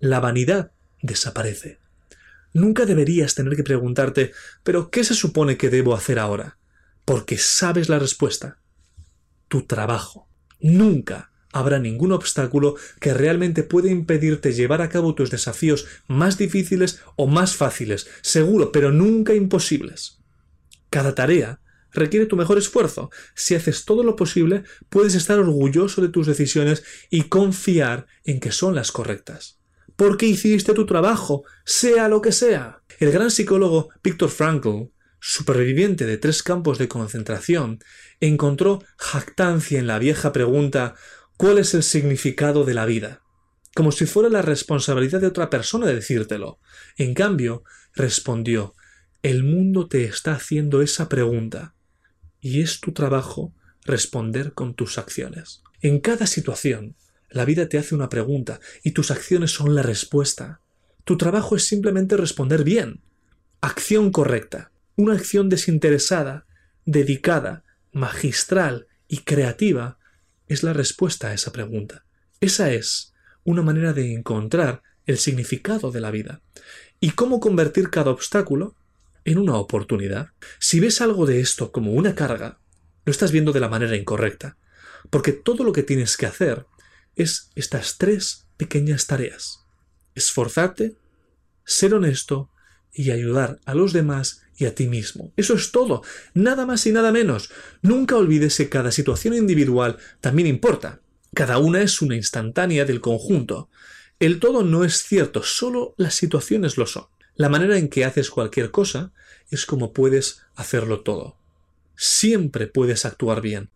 la vanidad desaparece. Nunca deberías tener que preguntarte ¿pero qué se supone que debo hacer ahora? porque sabes la respuesta. Tu trabajo. Nunca habrá ningún obstáculo que realmente pueda impedirte llevar a cabo tus desafíos más difíciles o más fáciles, seguro, pero nunca imposibles. Cada tarea requiere tu mejor esfuerzo. Si haces todo lo posible, puedes estar orgulloso de tus decisiones y confiar en que son las correctas. Porque hiciste tu trabajo, sea lo que sea. El gran psicólogo Viktor Frankl superviviente de tres campos de concentración, encontró jactancia en la vieja pregunta ¿cuál es el significado de la vida? como si fuera la responsabilidad de otra persona de decírtelo. En cambio, respondió El mundo te está haciendo esa pregunta, y es tu trabajo responder con tus acciones. En cada situación, la vida te hace una pregunta, y tus acciones son la respuesta. Tu trabajo es simplemente responder bien. Acción correcta. Una acción desinteresada, dedicada, magistral y creativa es la respuesta a esa pregunta. Esa es una manera de encontrar el significado de la vida y cómo convertir cada obstáculo en una oportunidad. Si ves algo de esto como una carga, lo estás viendo de la manera incorrecta, porque todo lo que tienes que hacer es estas tres pequeñas tareas. Esforzarte, ser honesto y ayudar a los demás y a ti mismo. Eso es todo, nada más y nada menos. Nunca olvides que cada situación individual también importa. Cada una es una instantánea del conjunto. El todo no es cierto, solo las situaciones lo son. La manera en que haces cualquier cosa es como puedes hacerlo todo. Siempre puedes actuar bien.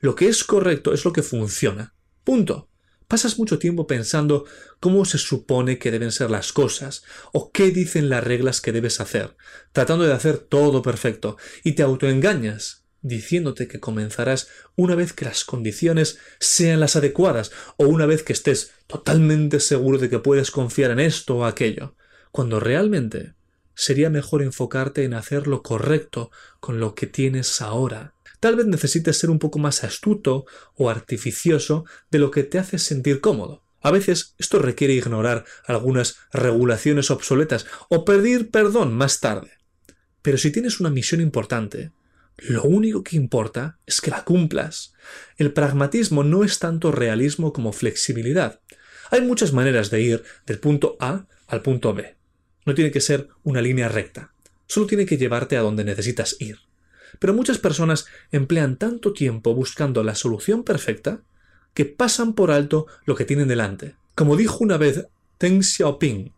Lo que es correcto es lo que funciona. Punto. Pasas mucho tiempo pensando cómo se supone que deben ser las cosas o qué dicen las reglas que debes hacer, tratando de hacer todo perfecto, y te autoengañas diciéndote que comenzarás una vez que las condiciones sean las adecuadas o una vez que estés totalmente seguro de que puedes confiar en esto o aquello, cuando realmente sería mejor enfocarte en hacer lo correcto con lo que tienes ahora. Tal vez necesites ser un poco más astuto o artificioso de lo que te hace sentir cómodo. A veces esto requiere ignorar algunas regulaciones obsoletas o pedir perdón más tarde. Pero si tienes una misión importante, lo único que importa es que la cumplas. El pragmatismo no es tanto realismo como flexibilidad. Hay muchas maneras de ir del punto A al punto B. No tiene que ser una línea recta. Solo tiene que llevarte a donde necesitas ir. Pero muchas personas emplean tanto tiempo buscando la solución perfecta que pasan por alto lo que tienen delante. Como dijo una vez Deng Xiaoping,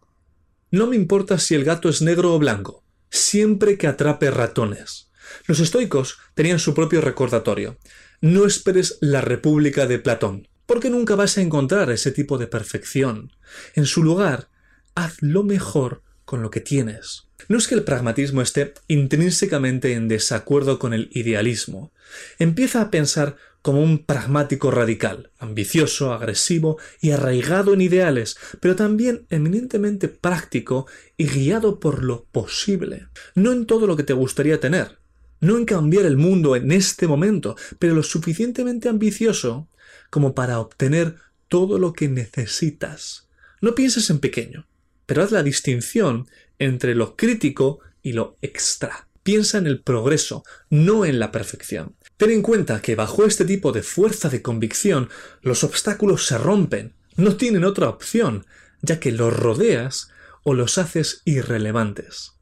no me importa si el gato es negro o blanco, siempre que atrape ratones. Los estoicos tenían su propio recordatorio. No esperes la República de Platón, porque nunca vas a encontrar ese tipo de perfección. En su lugar, haz lo mejor con lo que tienes. No es que el pragmatismo esté intrínsecamente en desacuerdo con el idealismo. Empieza a pensar como un pragmático radical, ambicioso, agresivo y arraigado en ideales, pero también eminentemente práctico y guiado por lo posible. No en todo lo que te gustaría tener, no en cambiar el mundo en este momento, pero lo suficientemente ambicioso como para obtener todo lo que necesitas. No pienses en pequeño, pero haz la distinción entre lo crítico y lo extra. Piensa en el progreso, no en la perfección. Ten en cuenta que bajo este tipo de fuerza de convicción los obstáculos se rompen, no tienen otra opción, ya que los rodeas o los haces irrelevantes.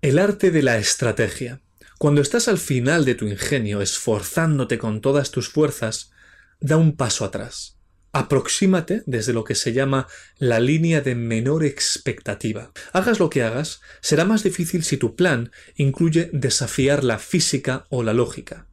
El arte de la estrategia. Cuando estás al final de tu ingenio, esforzándote con todas tus fuerzas, da un paso atrás aproxímate desde lo que se llama la línea de menor expectativa. Hagas lo que hagas, será más difícil si tu plan incluye desafiar la física o la lógica.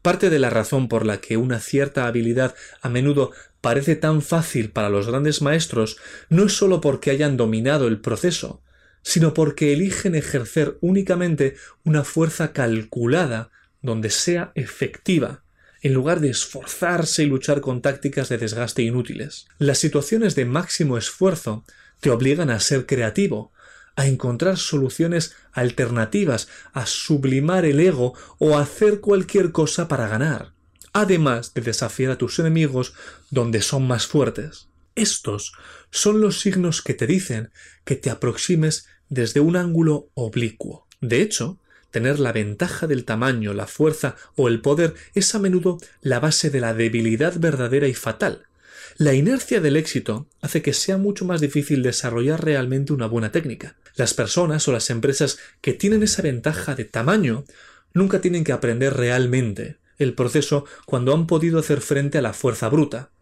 Parte de la razón por la que una cierta habilidad a menudo parece tan fácil para los grandes maestros no es sólo porque hayan dominado el proceso, sino porque eligen ejercer únicamente una fuerza calculada donde sea efectiva en lugar de esforzarse y luchar con tácticas de desgaste inútiles. Las situaciones de máximo esfuerzo te obligan a ser creativo, a encontrar soluciones alternativas, a sublimar el ego o a hacer cualquier cosa para ganar, además de desafiar a tus enemigos donde son más fuertes. Estos son los signos que te dicen que te aproximes desde un ángulo oblicuo. De hecho, Tener la ventaja del tamaño, la fuerza o el poder es a menudo la base de la debilidad verdadera y fatal. La inercia del éxito hace que sea mucho más difícil desarrollar realmente una buena técnica. Las personas o las empresas que tienen esa ventaja de tamaño nunca tienen que aprender realmente el proceso cuando han podido hacer frente a la fuerza bruta.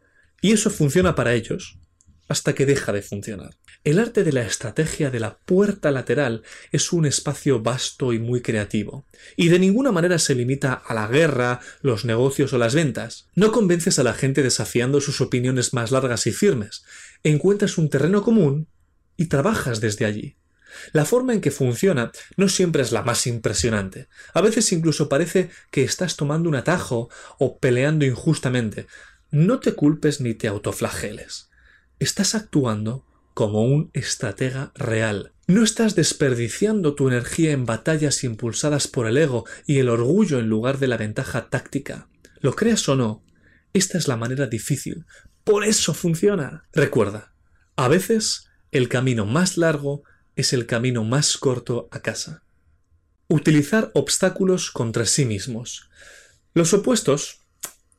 Y eso funciona para ellos hasta que deja de funcionar. El arte de la estrategia de la puerta lateral es un espacio vasto y muy creativo, y de ninguna manera se limita a la guerra, los negocios o las ventas. No convences a la gente desafiando sus opiniones más largas y firmes, encuentras un terreno común y trabajas desde allí. La forma en que funciona no siempre es la más impresionante. A veces incluso parece que estás tomando un atajo o peleando injustamente. No te culpes ni te autoflageles estás actuando como un estratega real. No estás desperdiciando tu energía en batallas impulsadas por el ego y el orgullo en lugar de la ventaja táctica. Lo creas o no, esta es la manera difícil. Por eso funciona. Recuerda, a veces el camino más largo es el camino más corto a casa. Utilizar obstáculos contra sí mismos. Los opuestos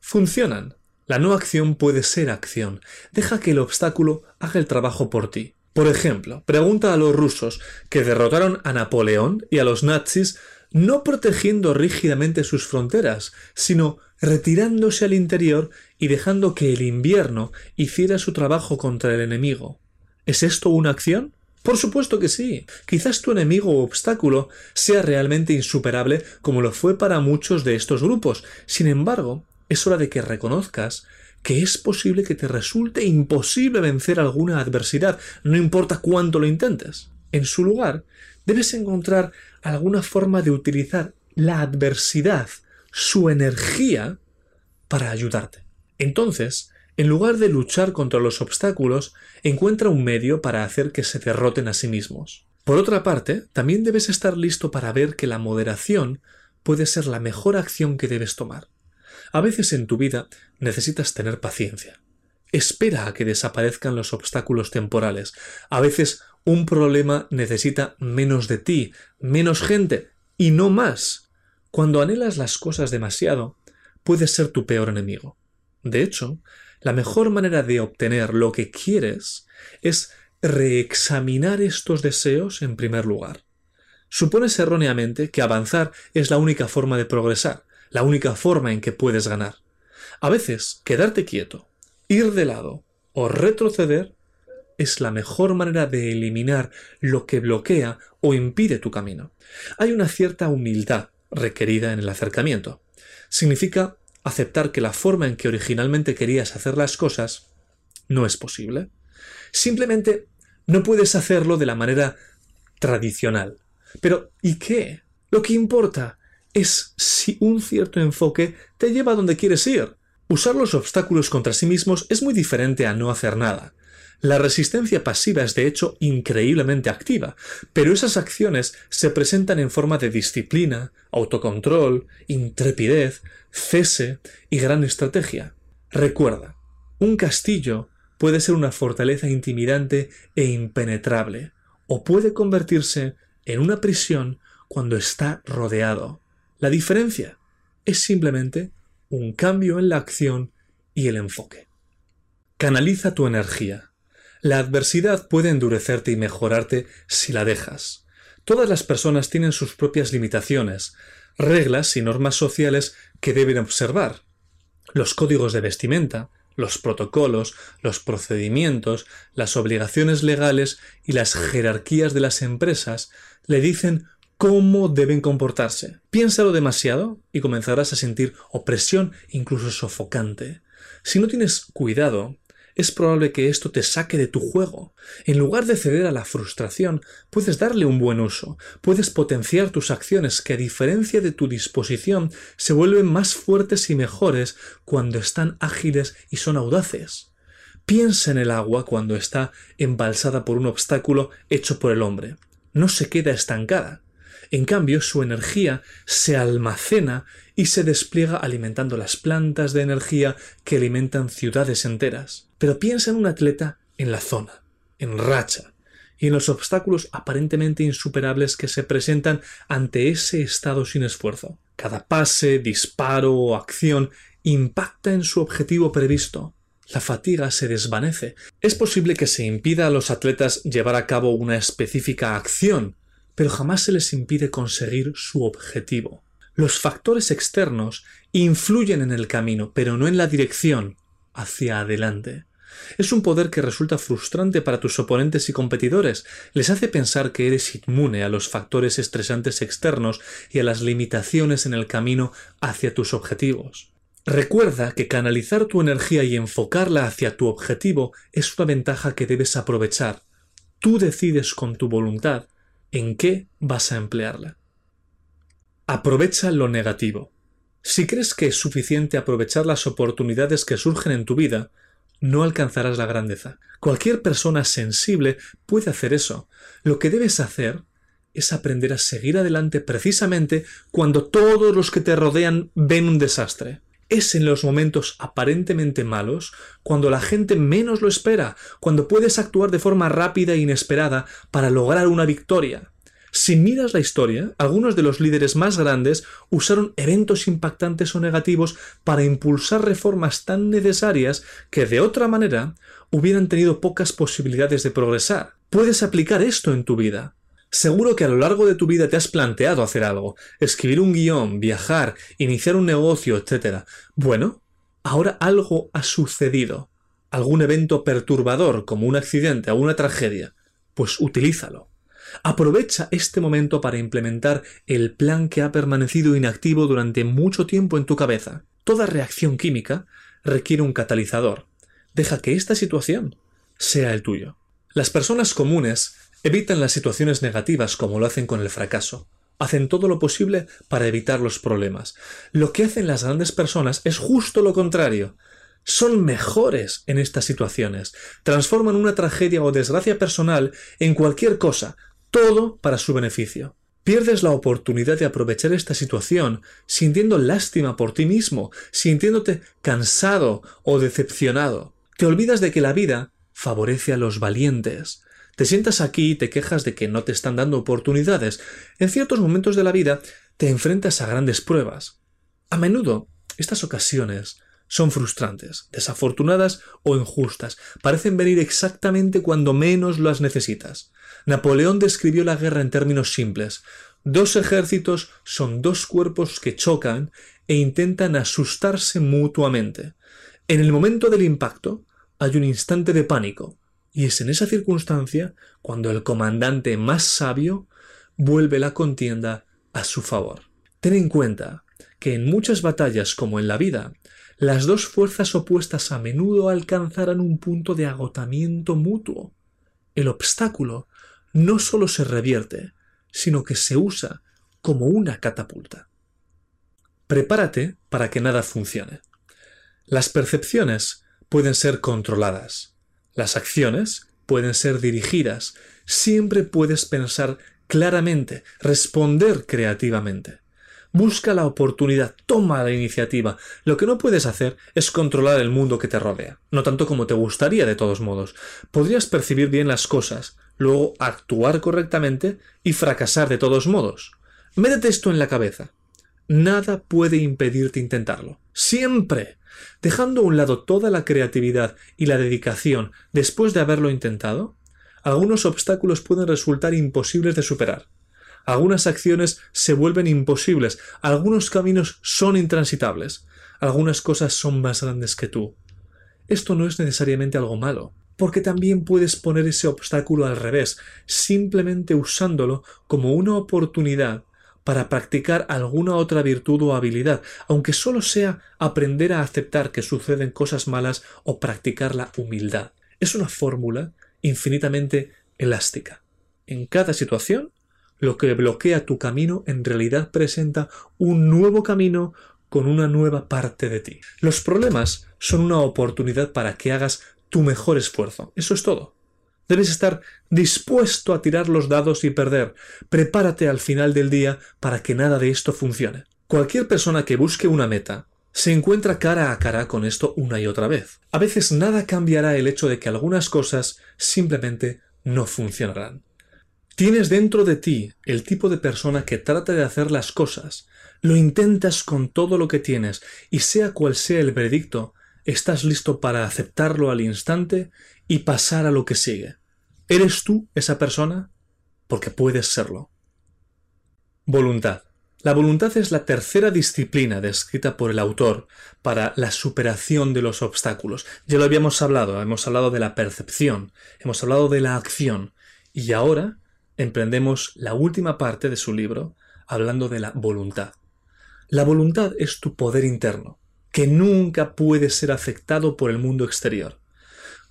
funcionan, la no acción puede ser acción. Deja que el obstáculo haga el trabajo por ti. Por ejemplo, pregunta a los rusos que derrotaron a Napoleón y a los nazis no protegiendo rígidamente sus fronteras, sino retirándose al interior y dejando que el invierno hiciera su trabajo contra el enemigo. ¿Es esto una acción? Por supuesto que sí. Quizás tu enemigo o obstáculo sea realmente insuperable como lo fue para muchos de estos grupos. Sin embargo, Es hora de que reconozcas que es posible que te resulte imposible vencer alguna adversidad, no importa cuánto lo intentes. En su lugar, debes encontrar alguna forma de utilizar la adversidad, su energía, para ayudarte. Entonces, en lugar de luchar contra los obstáculos, encuentra un medio para hacer que se derroten a sí mismos. Por otra parte, también debes estar listo para ver que la moderación puede ser la mejor acción que debes tomar. A veces en tu vida necesitas tener paciencia. Espera a que desaparezcan los obstáculos temporales. A veces un problema necesita menos de ti, menos gente y no más. Cuando anhelas las cosas demasiado, puedes ser tu peor enemigo. De hecho, la mejor manera de obtener lo que quieres es reexaminar estos deseos en primer lugar. Supones erróneamente que avanzar es la única forma de progresar, la única forma en que puedes ganar. A veces, quedarte quieto, ir de lado o retroceder es la mejor manera de eliminar lo que bloquea o impide tu camino. Hay una cierta humildad requerida en el acercamiento. Significa aceptar que la forma en que originalmente querías hacer las cosas no es posible. Simplemente no puedes hacerlo de la manera tradicional. Pero ¿y qué? Lo que importa es si un cierto enfoque te lleva a donde quieres ir. Usar los obstáculos contra sí mismos es muy diferente a no hacer nada. La resistencia pasiva es de hecho increíblemente activa, pero esas acciones se presentan en forma de disciplina, autocontrol, intrepidez, cese y gran estrategia. Recuerda, un castillo puede ser una fortaleza intimidante e impenetrable, o puede convertirse en una prisión cuando está rodeado. La diferencia es simplemente un cambio en la acción y el enfoque. Canaliza tu energía. La adversidad puede endurecerte y mejorarte si la dejas. Todas las personas tienen sus propias limitaciones, reglas y normas sociales que deben observar. Los códigos de vestimenta, los protocolos, los procedimientos, las obligaciones legales y las jerarquías de las empresas le dicen cómo deben comportarse. Piénsalo demasiado y comenzarás a sentir opresión incluso sofocante. Si no tienes cuidado, es probable que esto te saque de tu juego. En lugar de ceder a la frustración, puedes darle un buen uso, puedes potenciar tus acciones que a diferencia de tu disposición se vuelven más fuertes y mejores cuando están ágiles y son audaces. Piensa en el agua cuando está embalsada por un obstáculo hecho por el hombre. No se queda estancada. En cambio, su energía se almacena y se despliega alimentando las plantas de energía que alimentan ciudades enteras. Pero piensa en un atleta en la zona, en racha, y en los obstáculos aparentemente insuperables que se presentan ante ese estado sin esfuerzo. Cada pase, disparo o acción impacta en su objetivo previsto. La fatiga se desvanece. Es posible que se impida a los atletas llevar a cabo una específica acción, pero jamás se les impide conseguir su objetivo. Los factores externos influyen en el camino, pero no en la dirección hacia adelante. Es un poder que resulta frustrante para tus oponentes y competidores. Les hace pensar que eres inmune a los factores estresantes externos y a las limitaciones en el camino hacia tus objetivos. Recuerda que canalizar tu energía y enfocarla hacia tu objetivo es una ventaja que debes aprovechar. Tú decides con tu voluntad en qué vas a emplearla. Aprovecha lo negativo. Si crees que es suficiente aprovechar las oportunidades que surgen en tu vida, no alcanzarás la grandeza. Cualquier persona sensible puede hacer eso. Lo que debes hacer es aprender a seguir adelante precisamente cuando todos los que te rodean ven un desastre. Es en los momentos aparentemente malos cuando la gente menos lo espera, cuando puedes actuar de forma rápida e inesperada para lograr una victoria. Si miras la historia, algunos de los líderes más grandes usaron eventos impactantes o negativos para impulsar reformas tan necesarias que de otra manera hubieran tenido pocas posibilidades de progresar. Puedes aplicar esto en tu vida. Seguro que a lo largo de tu vida te has planteado hacer algo, escribir un guion, viajar, iniciar un negocio, etc. Bueno, ahora algo ha sucedido, algún evento perturbador como un accidente o una tragedia, pues utilízalo. Aprovecha este momento para implementar el plan que ha permanecido inactivo durante mucho tiempo en tu cabeza. Toda reacción química requiere un catalizador. Deja que esta situación sea el tuyo. Las personas comunes evitan las situaciones negativas como lo hacen con el fracaso. Hacen todo lo posible para evitar los problemas. Lo que hacen las grandes personas es justo lo contrario. Son mejores en estas situaciones. Transforman una tragedia o desgracia personal en cualquier cosa, todo para su beneficio. Pierdes la oportunidad de aprovechar esta situación sintiendo lástima por ti mismo, sintiéndote cansado o decepcionado. Te olvidas de que la vida favorece a los valientes. Te sientas aquí y te quejas de que no te están dando oportunidades. En ciertos momentos de la vida te enfrentas a grandes pruebas. A menudo, estas ocasiones son frustrantes, desafortunadas o injustas. Parecen venir exactamente cuando menos las necesitas. Napoleón describió la guerra en términos simples. Dos ejércitos son dos cuerpos que chocan e intentan asustarse mutuamente. En el momento del impacto hay un instante de pánico, y es en esa circunstancia cuando el comandante más sabio vuelve la contienda a su favor. Ten en cuenta que en muchas batallas como en la vida, las dos fuerzas opuestas a menudo alcanzarán un punto de agotamiento mutuo. El obstáculo no solo se revierte, sino que se usa como una catapulta. Prepárate para que nada funcione. Las percepciones pueden ser controladas. Las acciones pueden ser dirigidas. Siempre puedes pensar claramente, responder creativamente. Busca la oportunidad, toma la iniciativa. Lo que no puedes hacer es controlar el mundo que te rodea, no tanto como te gustaría de todos modos. Podrías percibir bien las cosas, luego actuar correctamente y fracasar de todos modos. Métete esto en la cabeza. Nada puede impedirte intentarlo. Siempre. Dejando a un lado toda la creatividad y la dedicación después de haberlo intentado, algunos obstáculos pueden resultar imposibles de superar. Algunas acciones se vuelven imposibles, algunos caminos son intransitables, algunas cosas son más grandes que tú. Esto no es necesariamente algo malo, porque también puedes poner ese obstáculo al revés, simplemente usándolo como una oportunidad para practicar alguna otra virtud o habilidad, aunque solo sea aprender a aceptar que suceden cosas malas o practicar la humildad. Es una fórmula infinitamente elástica. En cada situación lo que bloquea tu camino en realidad presenta un nuevo camino con una nueva parte de ti. Los problemas son una oportunidad para que hagas tu mejor esfuerzo. Eso es todo. Debes estar dispuesto a tirar los dados y perder. Prepárate al final del día para que nada de esto funcione. Cualquier persona que busque una meta se encuentra cara a cara con esto una y otra vez. A veces nada cambiará el hecho de que algunas cosas simplemente no funcionarán. Tienes dentro de ti el tipo de persona que trata de hacer las cosas, lo intentas con todo lo que tienes y sea cual sea el veredicto, estás listo para aceptarlo al instante y pasar a lo que sigue. ¿Eres tú esa persona? Porque puedes serlo. Voluntad. La voluntad es la tercera disciplina descrita por el autor para la superación de los obstáculos. Ya lo habíamos hablado, hemos hablado de la percepción, hemos hablado de la acción, y ahora emprendemos la última parte de su libro hablando de la voluntad. La voluntad es tu poder interno, que nunca puede ser afectado por el mundo exterior.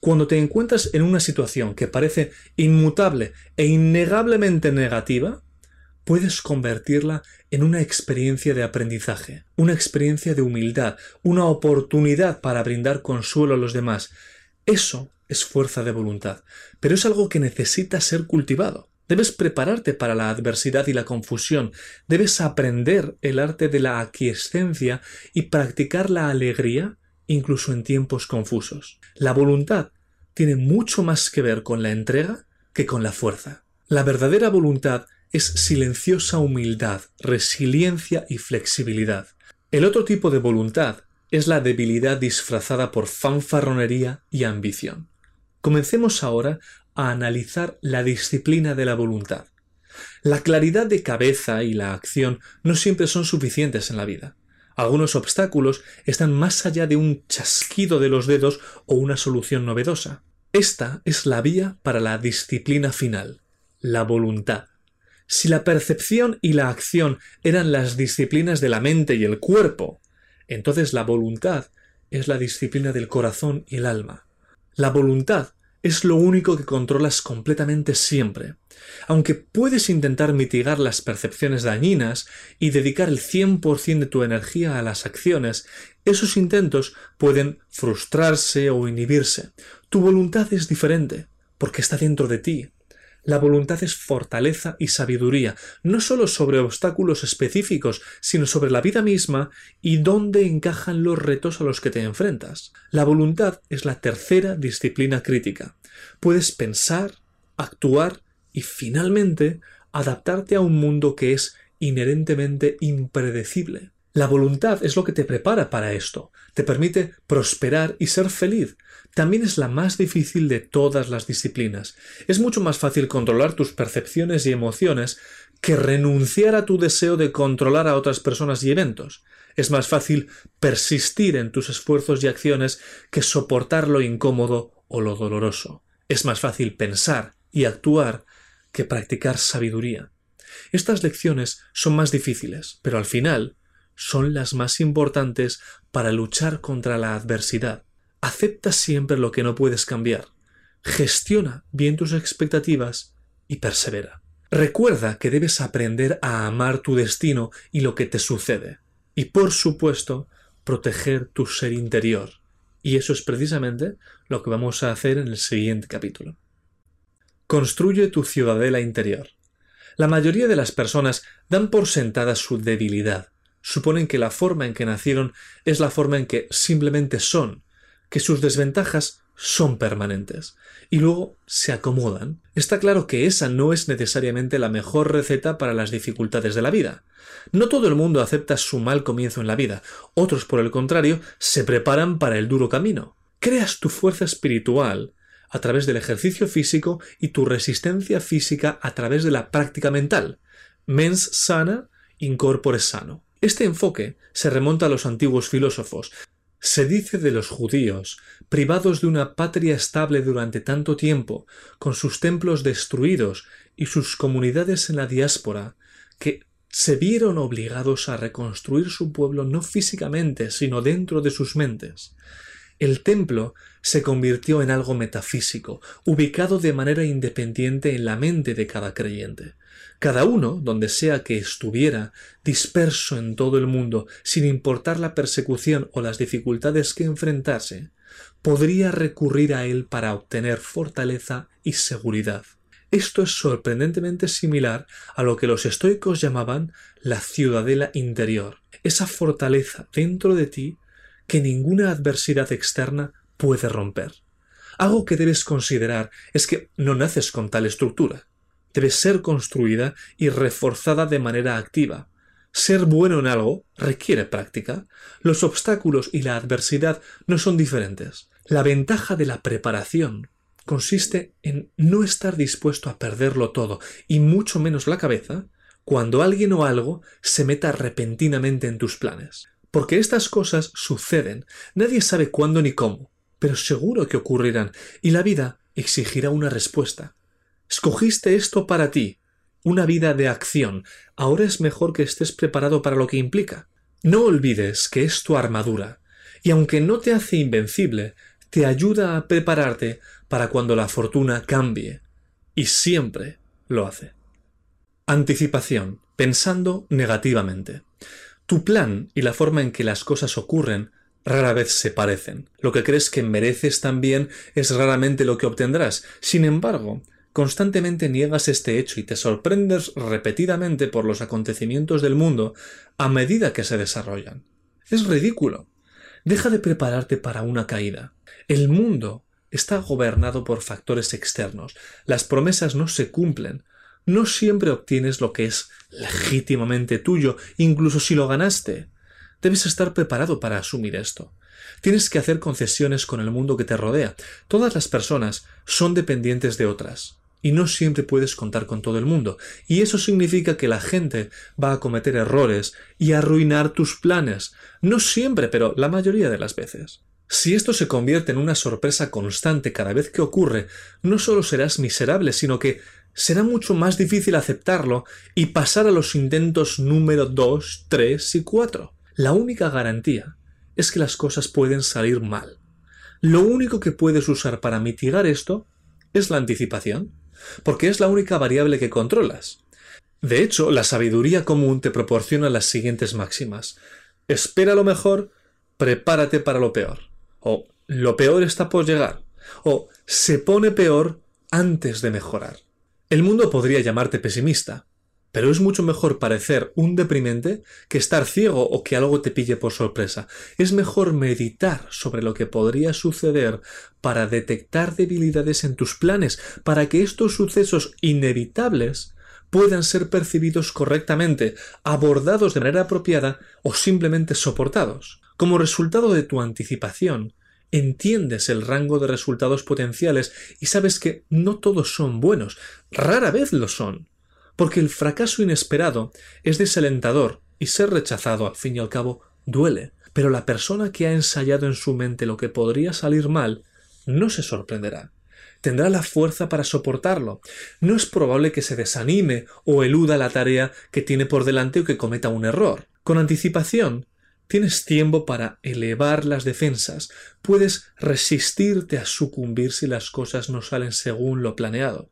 Cuando te encuentras en una situación que parece inmutable e innegablemente negativa, puedes convertirla en una experiencia de aprendizaje, una experiencia de humildad, una oportunidad para brindar consuelo a los demás. Eso es fuerza de voluntad, pero es algo que necesita ser cultivado. Debes prepararte para la adversidad y la confusión. Debes aprender el arte de la aquiescencia y practicar la alegría incluso en tiempos confusos. La voluntad tiene mucho más que ver con la entrega que con la fuerza. La verdadera voluntad es silenciosa humildad, resiliencia y flexibilidad. El otro tipo de voluntad es la debilidad disfrazada por fanfarronería y ambición. Comencemos ahora a analizar la disciplina de la voluntad. La claridad de cabeza y la acción no siempre son suficientes en la vida. Algunos obstáculos están más allá de un chasquido de los dedos o una solución novedosa. Esta es la vía para la disciplina final, la voluntad. Si la percepción y la acción eran las disciplinas de la mente y el cuerpo, Entonces la voluntad es la disciplina del corazón y el alma. La voluntad es lo único que controlas completamente siempre. Aunque puedes intentar mitigar las percepciones dañinas y dedicar el 100% de tu energía a las acciones, esos intentos pueden frustrarse o inhibirse. Tu voluntad es diferente, porque está dentro de ti, la voluntad es fortaleza y sabiduría, no sólo sobre obstáculos específicos, sino sobre la vida misma y dónde encajan los retos a los que te enfrentas. La voluntad es la tercera disciplina crítica. Puedes pensar, actuar y finalmente adaptarte a un mundo que es inherentemente impredecible. La voluntad es lo que te prepara para esto, te permite prosperar y ser feliz, también es la más difícil de todas las disciplinas. Es mucho más fácil controlar tus percepciones y emociones que renunciar a tu deseo de controlar a otras personas y eventos. Es más fácil persistir en tus esfuerzos y acciones que soportar lo incómodo o lo doloroso. Es más fácil pensar y actuar que practicar sabiduría. Estas lecciones son más difíciles, pero al final son las más importantes para luchar contra la adversidad. Acepta siempre lo que no puedes cambiar. Gestiona bien tus expectativas y persevera. Recuerda que debes aprender a amar tu destino y lo que te sucede. Y por supuesto, proteger tu ser interior. Y eso es precisamente lo que vamos a hacer en el siguiente capítulo. Construye tu ciudadela interior. La mayoría de las personas dan por sentada su debilidad. Suponen que la forma en que nacieron es la forma en que simplemente son, que sus desventajas son permanentes y luego se acomodan. Está claro que esa no es necesariamente la mejor receta para las dificultades de la vida. No todo el mundo acepta su mal comienzo en la vida, otros por el contrario se preparan para el duro camino. Creas tu fuerza espiritual a través del ejercicio físico y tu resistencia física a través de la práctica mental. Mens sana, incorpore sano. Este enfoque se remonta a los antiguos filósofos, se dice de los judíos, privados de una patria estable durante tanto tiempo, con sus templos destruidos y sus comunidades en la diáspora, que se vieron obligados a reconstruir su pueblo no físicamente, sino dentro de sus mentes. El templo se convirtió en algo metafísico, ubicado de manera independiente en la mente de cada creyente. Cada uno, donde sea que estuviera, disperso en todo el mundo, sin importar la persecución o las dificultades que enfrentarse, podría recurrir a él para obtener fortaleza y seguridad. Esto es sorprendentemente similar a lo que los estoicos llamaban la ciudadela interior, esa fortaleza dentro de ti que ninguna adversidad externa puede romper. Algo que debes considerar es que no naces con tal estructura debe ser construida y reforzada de manera activa. Ser bueno en algo requiere práctica. Los obstáculos y la adversidad no son diferentes. La ventaja de la preparación consiste en no estar dispuesto a perderlo todo, y mucho menos la cabeza, cuando alguien o algo se meta repentinamente en tus planes. Porque estas cosas suceden, nadie sabe cuándo ni cómo, pero seguro que ocurrirán, y la vida exigirá una respuesta. Escogiste esto para ti, una vida de acción. Ahora es mejor que estés preparado para lo que implica. No olvides que es tu armadura, y aunque no te hace invencible, te ayuda a prepararte para cuando la fortuna cambie. Y siempre lo hace. Anticipación. Pensando negativamente. Tu plan y la forma en que las cosas ocurren rara vez se parecen. Lo que crees que mereces también es raramente lo que obtendrás. Sin embargo, constantemente niegas este hecho y te sorprendes repetidamente por los acontecimientos del mundo a medida que se desarrollan. Es ridículo. Deja de prepararte para una caída. El mundo está gobernado por factores externos. Las promesas no se cumplen. No siempre obtienes lo que es legítimamente tuyo, incluso si lo ganaste. Debes estar preparado para asumir esto. Tienes que hacer concesiones con el mundo que te rodea. Todas las personas son dependientes de otras y no siempre puedes contar con todo el mundo, y eso significa que la gente va a cometer errores y arruinar tus planes, no siempre, pero la mayoría de las veces. Si esto se convierte en una sorpresa constante cada vez que ocurre, no solo serás miserable, sino que será mucho más difícil aceptarlo y pasar a los intentos número 2, 3 y 4. La única garantía es que las cosas pueden salir mal. Lo único que puedes usar para mitigar esto es la anticipación, porque es la única variable que controlas. De hecho, la sabiduría común te proporciona las siguientes máximas. Espera lo mejor, prepárate para lo peor. O lo peor está por llegar. O se pone peor antes de mejorar. El mundo podría llamarte pesimista, pero es mucho mejor parecer un deprimente que estar ciego o que algo te pille por sorpresa. Es mejor meditar sobre lo que podría suceder para detectar debilidades en tus planes, para que estos sucesos inevitables puedan ser percibidos correctamente, abordados de manera apropiada o simplemente soportados. Como resultado de tu anticipación, entiendes el rango de resultados potenciales y sabes que no todos son buenos, rara vez lo son porque el fracaso inesperado es desalentador y ser rechazado al fin y al cabo duele, pero la persona que ha ensayado en su mente lo que podría salir mal no se sorprenderá. Tendrá la fuerza para soportarlo. No es probable que se desanime o eluda la tarea que tiene por delante o que cometa un error. Con anticipación, tienes tiempo para elevar las defensas, puedes resistirte a sucumbir si las cosas no salen según lo planeado.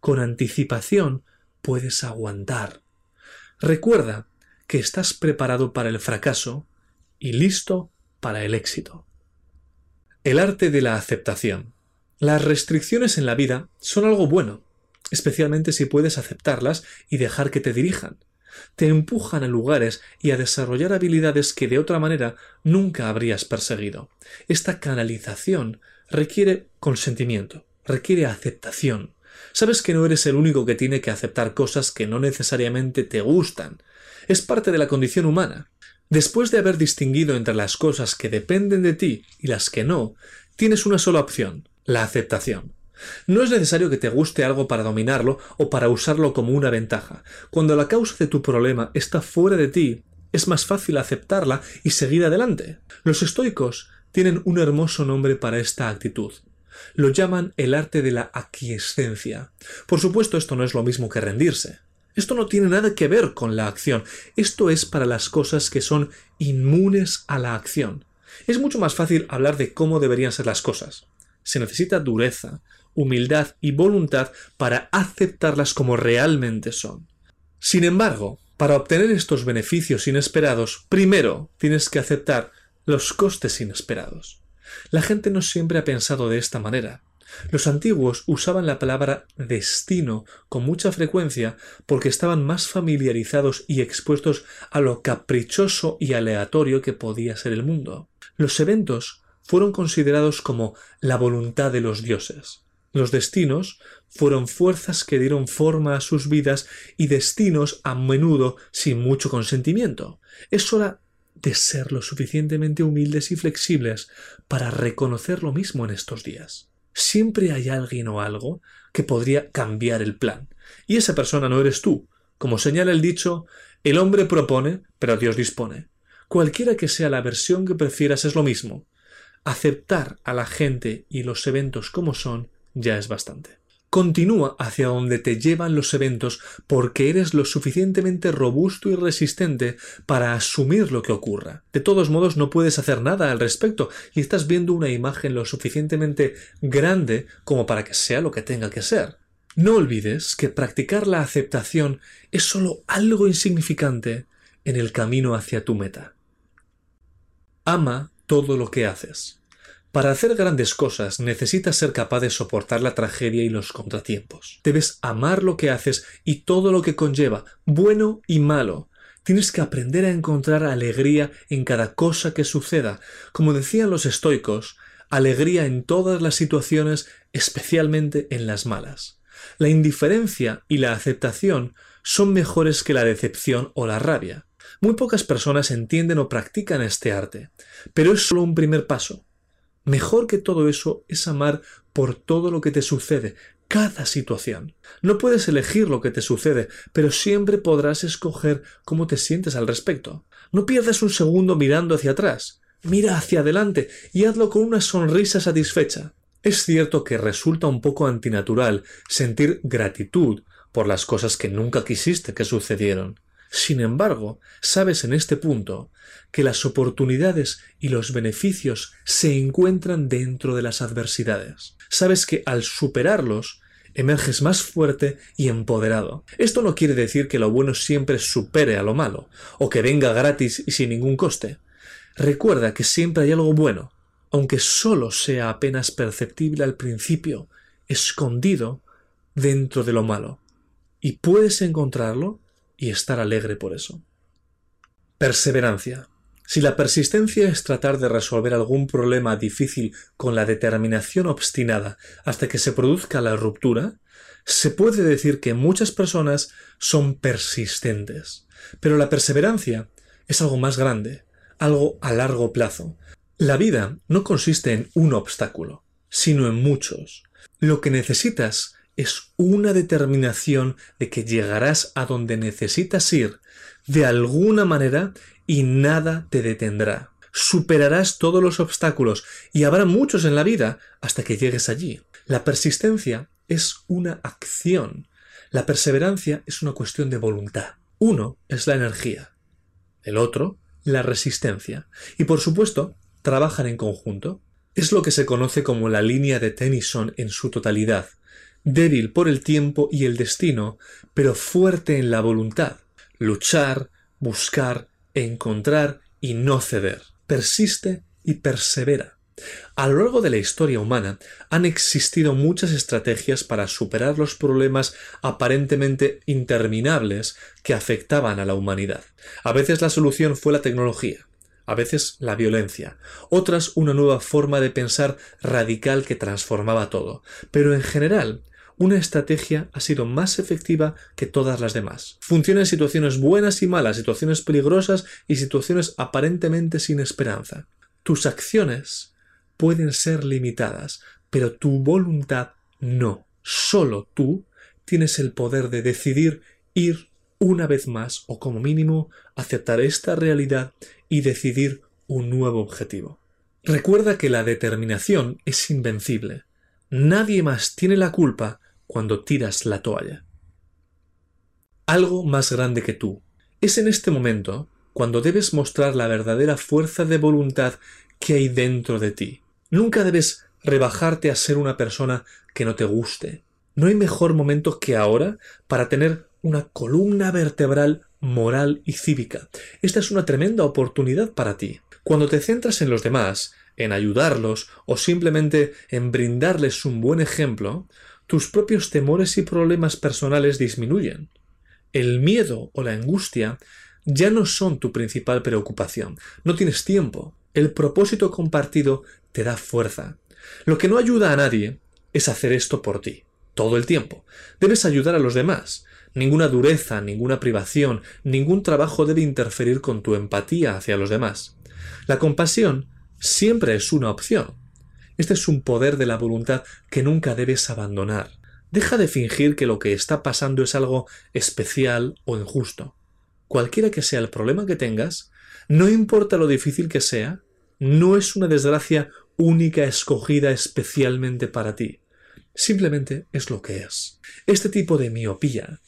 Con anticipación, puedes aguantar. Recuerda que estás preparado para el fracaso y listo para el éxito. El arte de la aceptación. Las restricciones en la vida son algo bueno, especialmente si puedes aceptarlas y dejar que te dirijan. Te empujan a lugares y a desarrollar habilidades que de otra manera nunca habrías perseguido. Esta canalización requiere consentimiento, requiere aceptación. Sabes que no eres el único que tiene que aceptar cosas que no necesariamente te gustan. Es parte de la condición humana. Después de haber distinguido entre las cosas que dependen de ti y las que no, tienes una sola opción, la aceptación. No es necesario que te guste algo para dominarlo o para usarlo como una ventaja. Cuando la causa de tu problema está fuera de ti, es más fácil aceptarla y seguir adelante. Los estoicos tienen un hermoso nombre para esta actitud, lo llaman el arte de la aquiescencia. Por supuesto, esto no es lo mismo que rendirse. Esto no tiene nada que ver con la acción. Esto es para las cosas que son inmunes a la acción. Es mucho más fácil hablar de cómo deberían ser las cosas. Se necesita dureza, humildad y voluntad para aceptarlas como realmente son. Sin embargo, para obtener estos beneficios inesperados, primero tienes que aceptar los costes inesperados. La gente no siempre ha pensado de esta manera. Los antiguos usaban la palabra destino con mucha frecuencia porque estaban más familiarizados y expuestos a lo caprichoso y aleatorio que podía ser el mundo. Los eventos fueron considerados como la voluntad de los dioses. Los destinos fueron fuerzas que dieron forma a sus vidas y destinos a menudo sin mucho consentimiento. Es hora de ser lo suficientemente humildes y flexibles para reconocer lo mismo en estos días. Siempre hay alguien o algo que podría cambiar el plan, y esa persona no eres tú. Como señala el dicho, el hombre propone, pero Dios dispone. Cualquiera que sea la versión que prefieras es lo mismo. Aceptar a la gente y los eventos como son ya es bastante. Continúa hacia donde te llevan los eventos porque eres lo suficientemente robusto y resistente para asumir lo que ocurra. De todos modos no puedes hacer nada al respecto y estás viendo una imagen lo suficientemente grande como para que sea lo que tenga que ser. No olvides que practicar la aceptación es solo algo insignificante en el camino hacia tu meta. Ama todo lo que haces. Para hacer grandes cosas necesitas ser capaz de soportar la tragedia y los contratiempos. Debes amar lo que haces y todo lo que conlleva, bueno y malo. Tienes que aprender a encontrar alegría en cada cosa que suceda. Como decían los estoicos, alegría en todas las situaciones, especialmente en las malas. La indiferencia y la aceptación son mejores que la decepción o la rabia. Muy pocas personas entienden o practican este arte, pero es solo un primer paso. Mejor que todo eso es amar por todo lo que te sucede, cada situación. No puedes elegir lo que te sucede, pero siempre podrás escoger cómo te sientes al respecto. No pierdas un segundo mirando hacia atrás. Mira hacia adelante y hazlo con una sonrisa satisfecha. Es cierto que resulta un poco antinatural sentir gratitud por las cosas que nunca quisiste que sucedieron. Sin embargo, sabes en este punto que las oportunidades y los beneficios se encuentran dentro de las adversidades. Sabes que al superarlos emerges más fuerte y empoderado. Esto no quiere decir que lo bueno siempre supere a lo malo, o que venga gratis y sin ningún coste. Recuerda que siempre hay algo bueno, aunque solo sea apenas perceptible al principio, escondido dentro de lo malo. Y puedes encontrarlo y estar alegre por eso. Perseverancia. Si la persistencia es tratar de resolver algún problema difícil con la determinación obstinada hasta que se produzca la ruptura, se puede decir que muchas personas son persistentes. Pero la perseverancia es algo más grande, algo a largo plazo. La vida no consiste en un obstáculo, sino en muchos. Lo que necesitas es una determinación de que llegarás a donde necesitas ir de alguna manera y nada te detendrá. Superarás todos los obstáculos y habrá muchos en la vida hasta que llegues allí. La persistencia es una acción. La perseverancia es una cuestión de voluntad. Uno es la energía, el otro la resistencia. Y por supuesto, trabajan en conjunto. Es lo que se conoce como la línea de Tennyson en su totalidad. Débil por el tiempo y el destino, pero fuerte en la voluntad. Luchar, buscar, encontrar y no ceder. Persiste y persevera. A lo largo de la historia humana han existido muchas estrategias para superar los problemas aparentemente interminables que afectaban a la humanidad. A veces la solución fue la tecnología, a veces la violencia, otras una nueva forma de pensar radical que transformaba todo, pero en general una estrategia ha sido más efectiva que todas las demás. Funciona en situaciones buenas y malas, situaciones peligrosas y situaciones aparentemente sin esperanza. Tus acciones pueden ser limitadas, pero tu voluntad no. Solo tú tienes el poder de decidir ir una vez más o como mínimo aceptar esta realidad y decidir un nuevo objetivo. Recuerda que la determinación es invencible. Nadie más tiene la culpa cuando tiras la toalla. Algo más grande que tú. Es en este momento cuando debes mostrar la verdadera fuerza de voluntad que hay dentro de ti. Nunca debes rebajarte a ser una persona que no te guste. No hay mejor momento que ahora para tener una columna vertebral moral y cívica. Esta es una tremenda oportunidad para ti. Cuando te centras en los demás, en ayudarlos o simplemente en brindarles un buen ejemplo, tus propios temores y problemas personales disminuyen. El miedo o la angustia ya no son tu principal preocupación. No tienes tiempo. El propósito compartido te da fuerza. Lo que no ayuda a nadie es hacer esto por ti, todo el tiempo. Debes ayudar a los demás. Ninguna dureza, ninguna privación, ningún trabajo debe interferir con tu empatía hacia los demás. La compasión siempre es una opción, este es un poder de la voluntad que nunca debes abandonar. Deja de fingir que lo que está pasando es algo especial o injusto. Cualquiera que sea el problema que tengas, no importa lo difícil que sea, no es una desgracia única escogida especialmente para ti. Simplemente es lo que es. Este tipo de miopía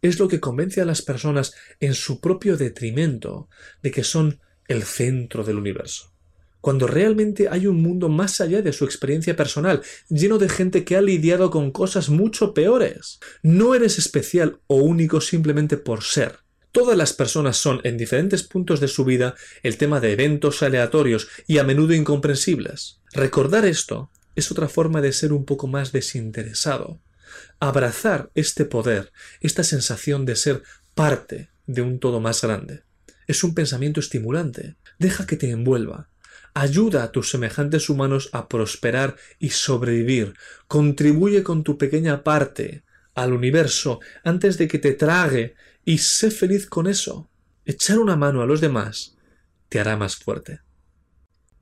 es lo que convence a las personas en su propio detrimento de que son el centro del universo cuando realmente hay un mundo más allá de su experiencia personal, lleno de gente que ha lidiado con cosas mucho peores. No eres especial o único simplemente por ser. Todas las personas son, en diferentes puntos de su vida, el tema de eventos aleatorios y a menudo incomprensibles. Recordar esto es otra forma de ser un poco más desinteresado. Abrazar este poder, esta sensación de ser parte de un todo más grande. Es un pensamiento estimulante. Deja que te envuelva. Ayuda a tus semejantes humanos a prosperar y sobrevivir. Contribuye con tu pequeña parte al universo antes de que te trague y sé feliz con eso. Echar una mano a los demás te hará más fuerte.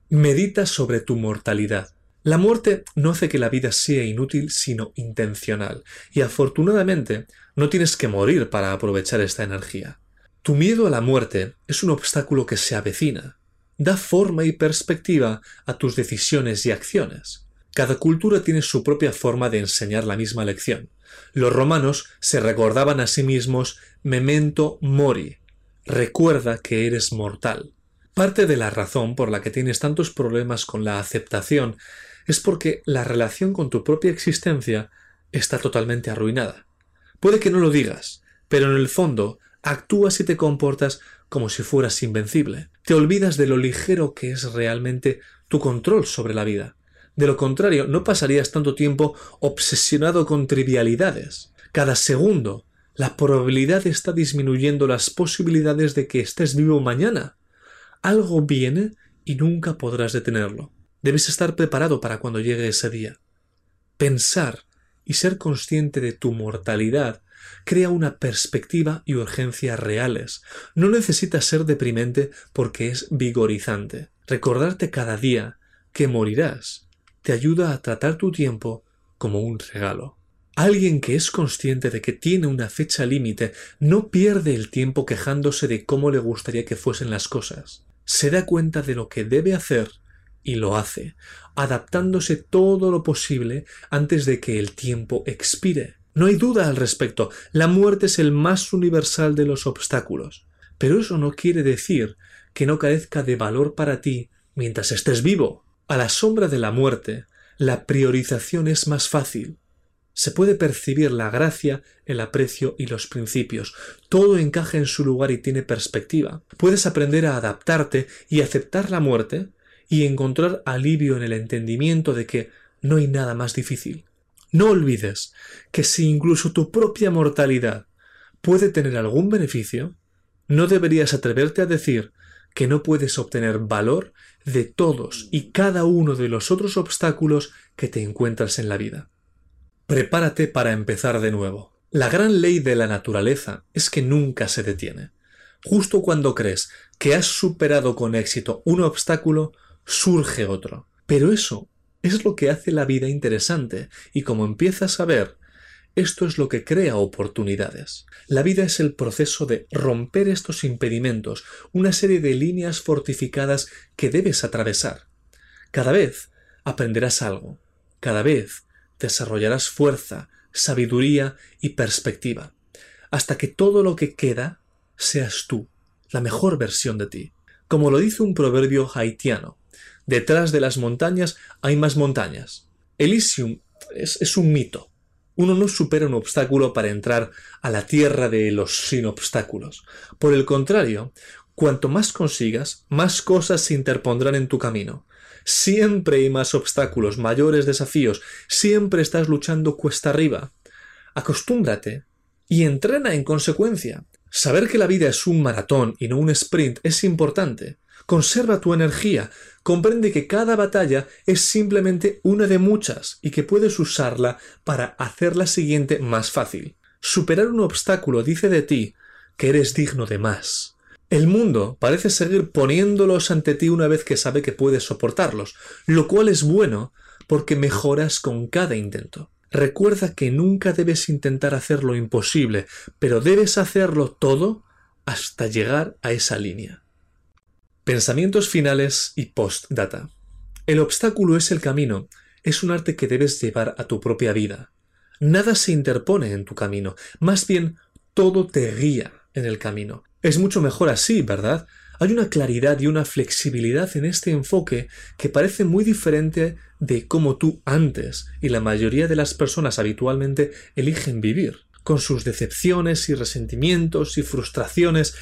Medita sobre tu mortalidad. La muerte no hace que la vida sea inútil, sino intencional, y afortunadamente no tienes que morir para aprovechar esta energía. Tu miedo a la muerte es un obstáculo que se avecina, da forma y perspectiva a tus decisiones y acciones. Cada cultura tiene su propia forma de enseñar la misma lección. Los romanos se recordaban a sí mismos memento mori, recuerda que eres mortal. Parte de la razón por la que tienes tantos problemas con la aceptación es porque la relación con tu propia existencia está totalmente arruinada. Puede que no lo digas, pero en el fondo actúas y te comportas como si fueras invencible. Te olvidas de lo ligero que es realmente tu control sobre la vida. De lo contrario, no pasarías tanto tiempo obsesionado con trivialidades. Cada segundo, la probabilidad está disminuyendo las posibilidades de que estés vivo mañana. Algo viene y nunca podrás detenerlo. Debes estar preparado para cuando llegue ese día. Pensar y ser consciente de tu mortalidad crea una perspectiva y urgencia reales. No necesitas ser deprimente porque es vigorizante. Recordarte cada día que morirás te ayuda a tratar tu tiempo como un regalo. Alguien que es consciente de que tiene una fecha límite no pierde el tiempo quejándose de cómo le gustaría que fuesen las cosas se da cuenta de lo que debe hacer y lo hace, adaptándose todo lo posible antes de que el tiempo expire. No hay duda al respecto, la muerte es el más universal de los obstáculos. Pero eso no quiere decir que no carezca de valor para ti mientras estés vivo. A la sombra de la muerte, la priorización es más fácil se puede percibir la gracia, el aprecio y los principios. Todo encaja en su lugar y tiene perspectiva. Puedes aprender a adaptarte y aceptar la muerte y encontrar alivio en el entendimiento de que no hay nada más difícil. No olvides que si incluso tu propia mortalidad puede tener algún beneficio, no deberías atreverte a decir que no puedes obtener valor de todos y cada uno de los otros obstáculos que te encuentras en la vida. Prepárate para empezar de nuevo. La gran ley de la naturaleza es que nunca se detiene. Justo cuando crees que has superado con éxito un obstáculo, surge otro. Pero eso es lo que hace la vida interesante, y como empiezas a ver, esto es lo que crea oportunidades. La vida es el proceso de romper estos impedimentos, una serie de líneas fortificadas que debes atravesar. Cada vez aprenderás algo, cada vez desarrollarás fuerza, sabiduría y perspectiva, hasta que todo lo que queda seas tú, la mejor versión de ti. Como lo dice un proverbio haitiano, detrás de las montañas hay más montañas. Elysium es, es un mito. Uno no supera un obstáculo para entrar a la tierra de los sin obstáculos. Por el contrario, cuanto más consigas, más cosas se interpondrán en tu camino. Siempre hay más obstáculos, mayores desafíos, siempre estás luchando cuesta arriba. Acostúmbrate y entrena en consecuencia. Saber que la vida es un maratón y no un sprint es importante. Conserva tu energía, comprende que cada batalla es simplemente una de muchas y que puedes usarla para hacer la siguiente más fácil. Superar un obstáculo dice de ti que eres digno de más. El mundo parece seguir poniéndolos ante ti una vez que sabe que puedes soportarlos, lo cual es bueno porque mejoras con cada intento. Recuerda que nunca debes intentar hacer lo imposible, pero debes hacerlo todo hasta llegar a esa línea. Pensamientos finales y postdata. El obstáculo es el camino, es un arte que debes llevar a tu propia vida. Nada se interpone en tu camino, más bien todo te guía en el camino. Es mucho mejor así, ¿verdad? Hay una claridad y una flexibilidad en este enfoque que parece muy diferente de cómo tú antes y la mayoría de las personas habitualmente eligen vivir, con sus decepciones y resentimientos y frustraciones.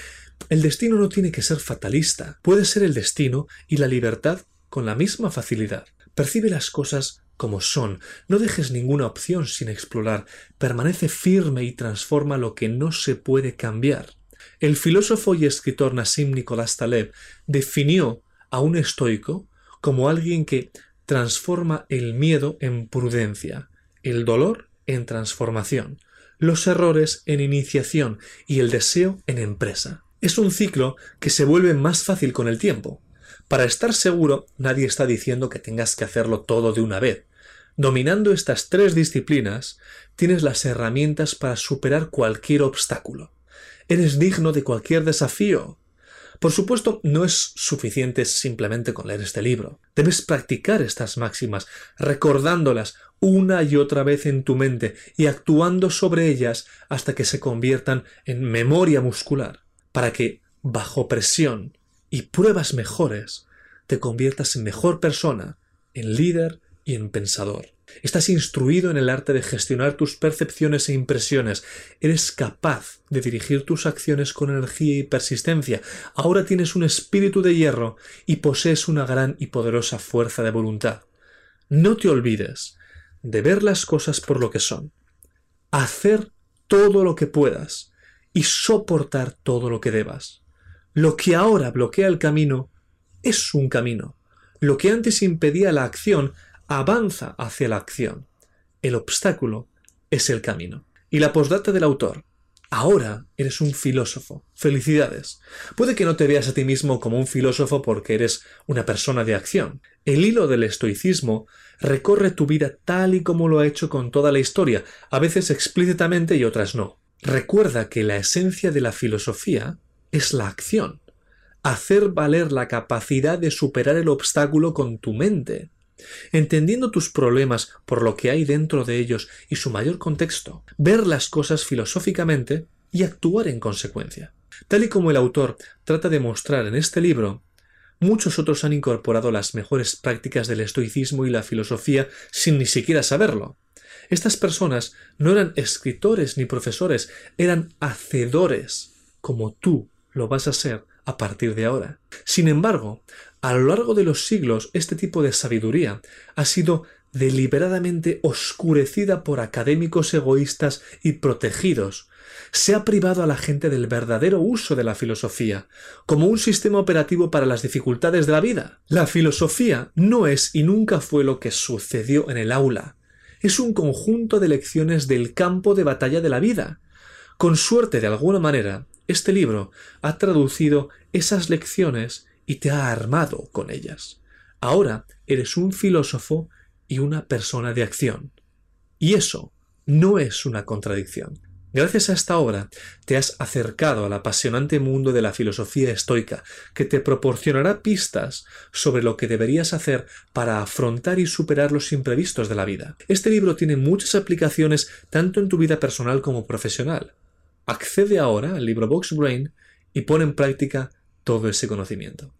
El destino no tiene que ser fatalista, puede ser el destino y la libertad con la misma facilidad. Percibe las cosas como son, no dejes ninguna opción sin explorar, permanece firme y transforma lo que no se puede cambiar. El filósofo y escritor Nassim Nicolás Taleb definió a un estoico como alguien que transforma el miedo en prudencia, el dolor en transformación, los errores en iniciación y el deseo en empresa. Es un ciclo que se vuelve más fácil con el tiempo. Para estar seguro, nadie está diciendo que tengas que hacerlo todo de una vez. Dominando estas tres disciplinas, tienes las herramientas para superar cualquier obstáculo. Eres digno de cualquier desafío. Por supuesto, no es suficiente simplemente con leer este libro. Debes practicar estas máximas, recordándolas una y otra vez en tu mente y actuando sobre ellas hasta que se conviertan en memoria muscular, para que bajo presión y pruebas mejores, te conviertas en mejor persona, en líder y en pensador. Estás instruido en el arte de gestionar tus percepciones e impresiones. Eres capaz de dirigir tus acciones con energía y persistencia. Ahora tienes un espíritu de hierro y posees una gran y poderosa fuerza de voluntad. No te olvides de ver las cosas por lo que son. Hacer todo lo que puedas y soportar todo lo que debas. Lo que ahora bloquea el camino es un camino. Lo que antes impedía la acción avanza hacia la acción. El obstáculo es el camino. Y la postdata del autor. Ahora eres un filósofo. Felicidades. Puede que no te veas a ti mismo como un filósofo porque eres una persona de acción. El hilo del estoicismo recorre tu vida tal y como lo ha hecho con toda la historia, a veces explícitamente y otras no. Recuerda que la esencia de la filosofía es la acción. Hacer valer la capacidad de superar el obstáculo con tu mente entendiendo tus problemas por lo que hay dentro de ellos y su mayor contexto, ver las cosas filosóficamente y actuar en consecuencia. Tal y como el autor trata de mostrar en este libro, muchos otros han incorporado las mejores prácticas del estoicismo y la filosofía sin ni siquiera saberlo. Estas personas no eran escritores ni profesores, eran hacedores, como tú lo vas a ser a partir de ahora. Sin embargo, a lo largo de los siglos este tipo de sabiduría ha sido deliberadamente oscurecida por académicos egoístas y protegidos. Se ha privado a la gente del verdadero uso de la filosofía, como un sistema operativo para las dificultades de la vida. La filosofía no es y nunca fue lo que sucedió en el aula. Es un conjunto de lecciones del campo de batalla de la vida. Con suerte, de alguna manera, este libro ha traducido esas lecciones y te ha armado con ellas. Ahora eres un filósofo y una persona de acción. Y eso no es una contradicción. Gracias a esta obra te has acercado al apasionante mundo de la filosofía estoica, que te proporcionará pistas sobre lo que deberías hacer para afrontar y superar los imprevistos de la vida. Este libro tiene muchas aplicaciones tanto en tu vida personal como profesional. Accede ahora al libro Box Brain y pone en práctica todo ese conocimiento.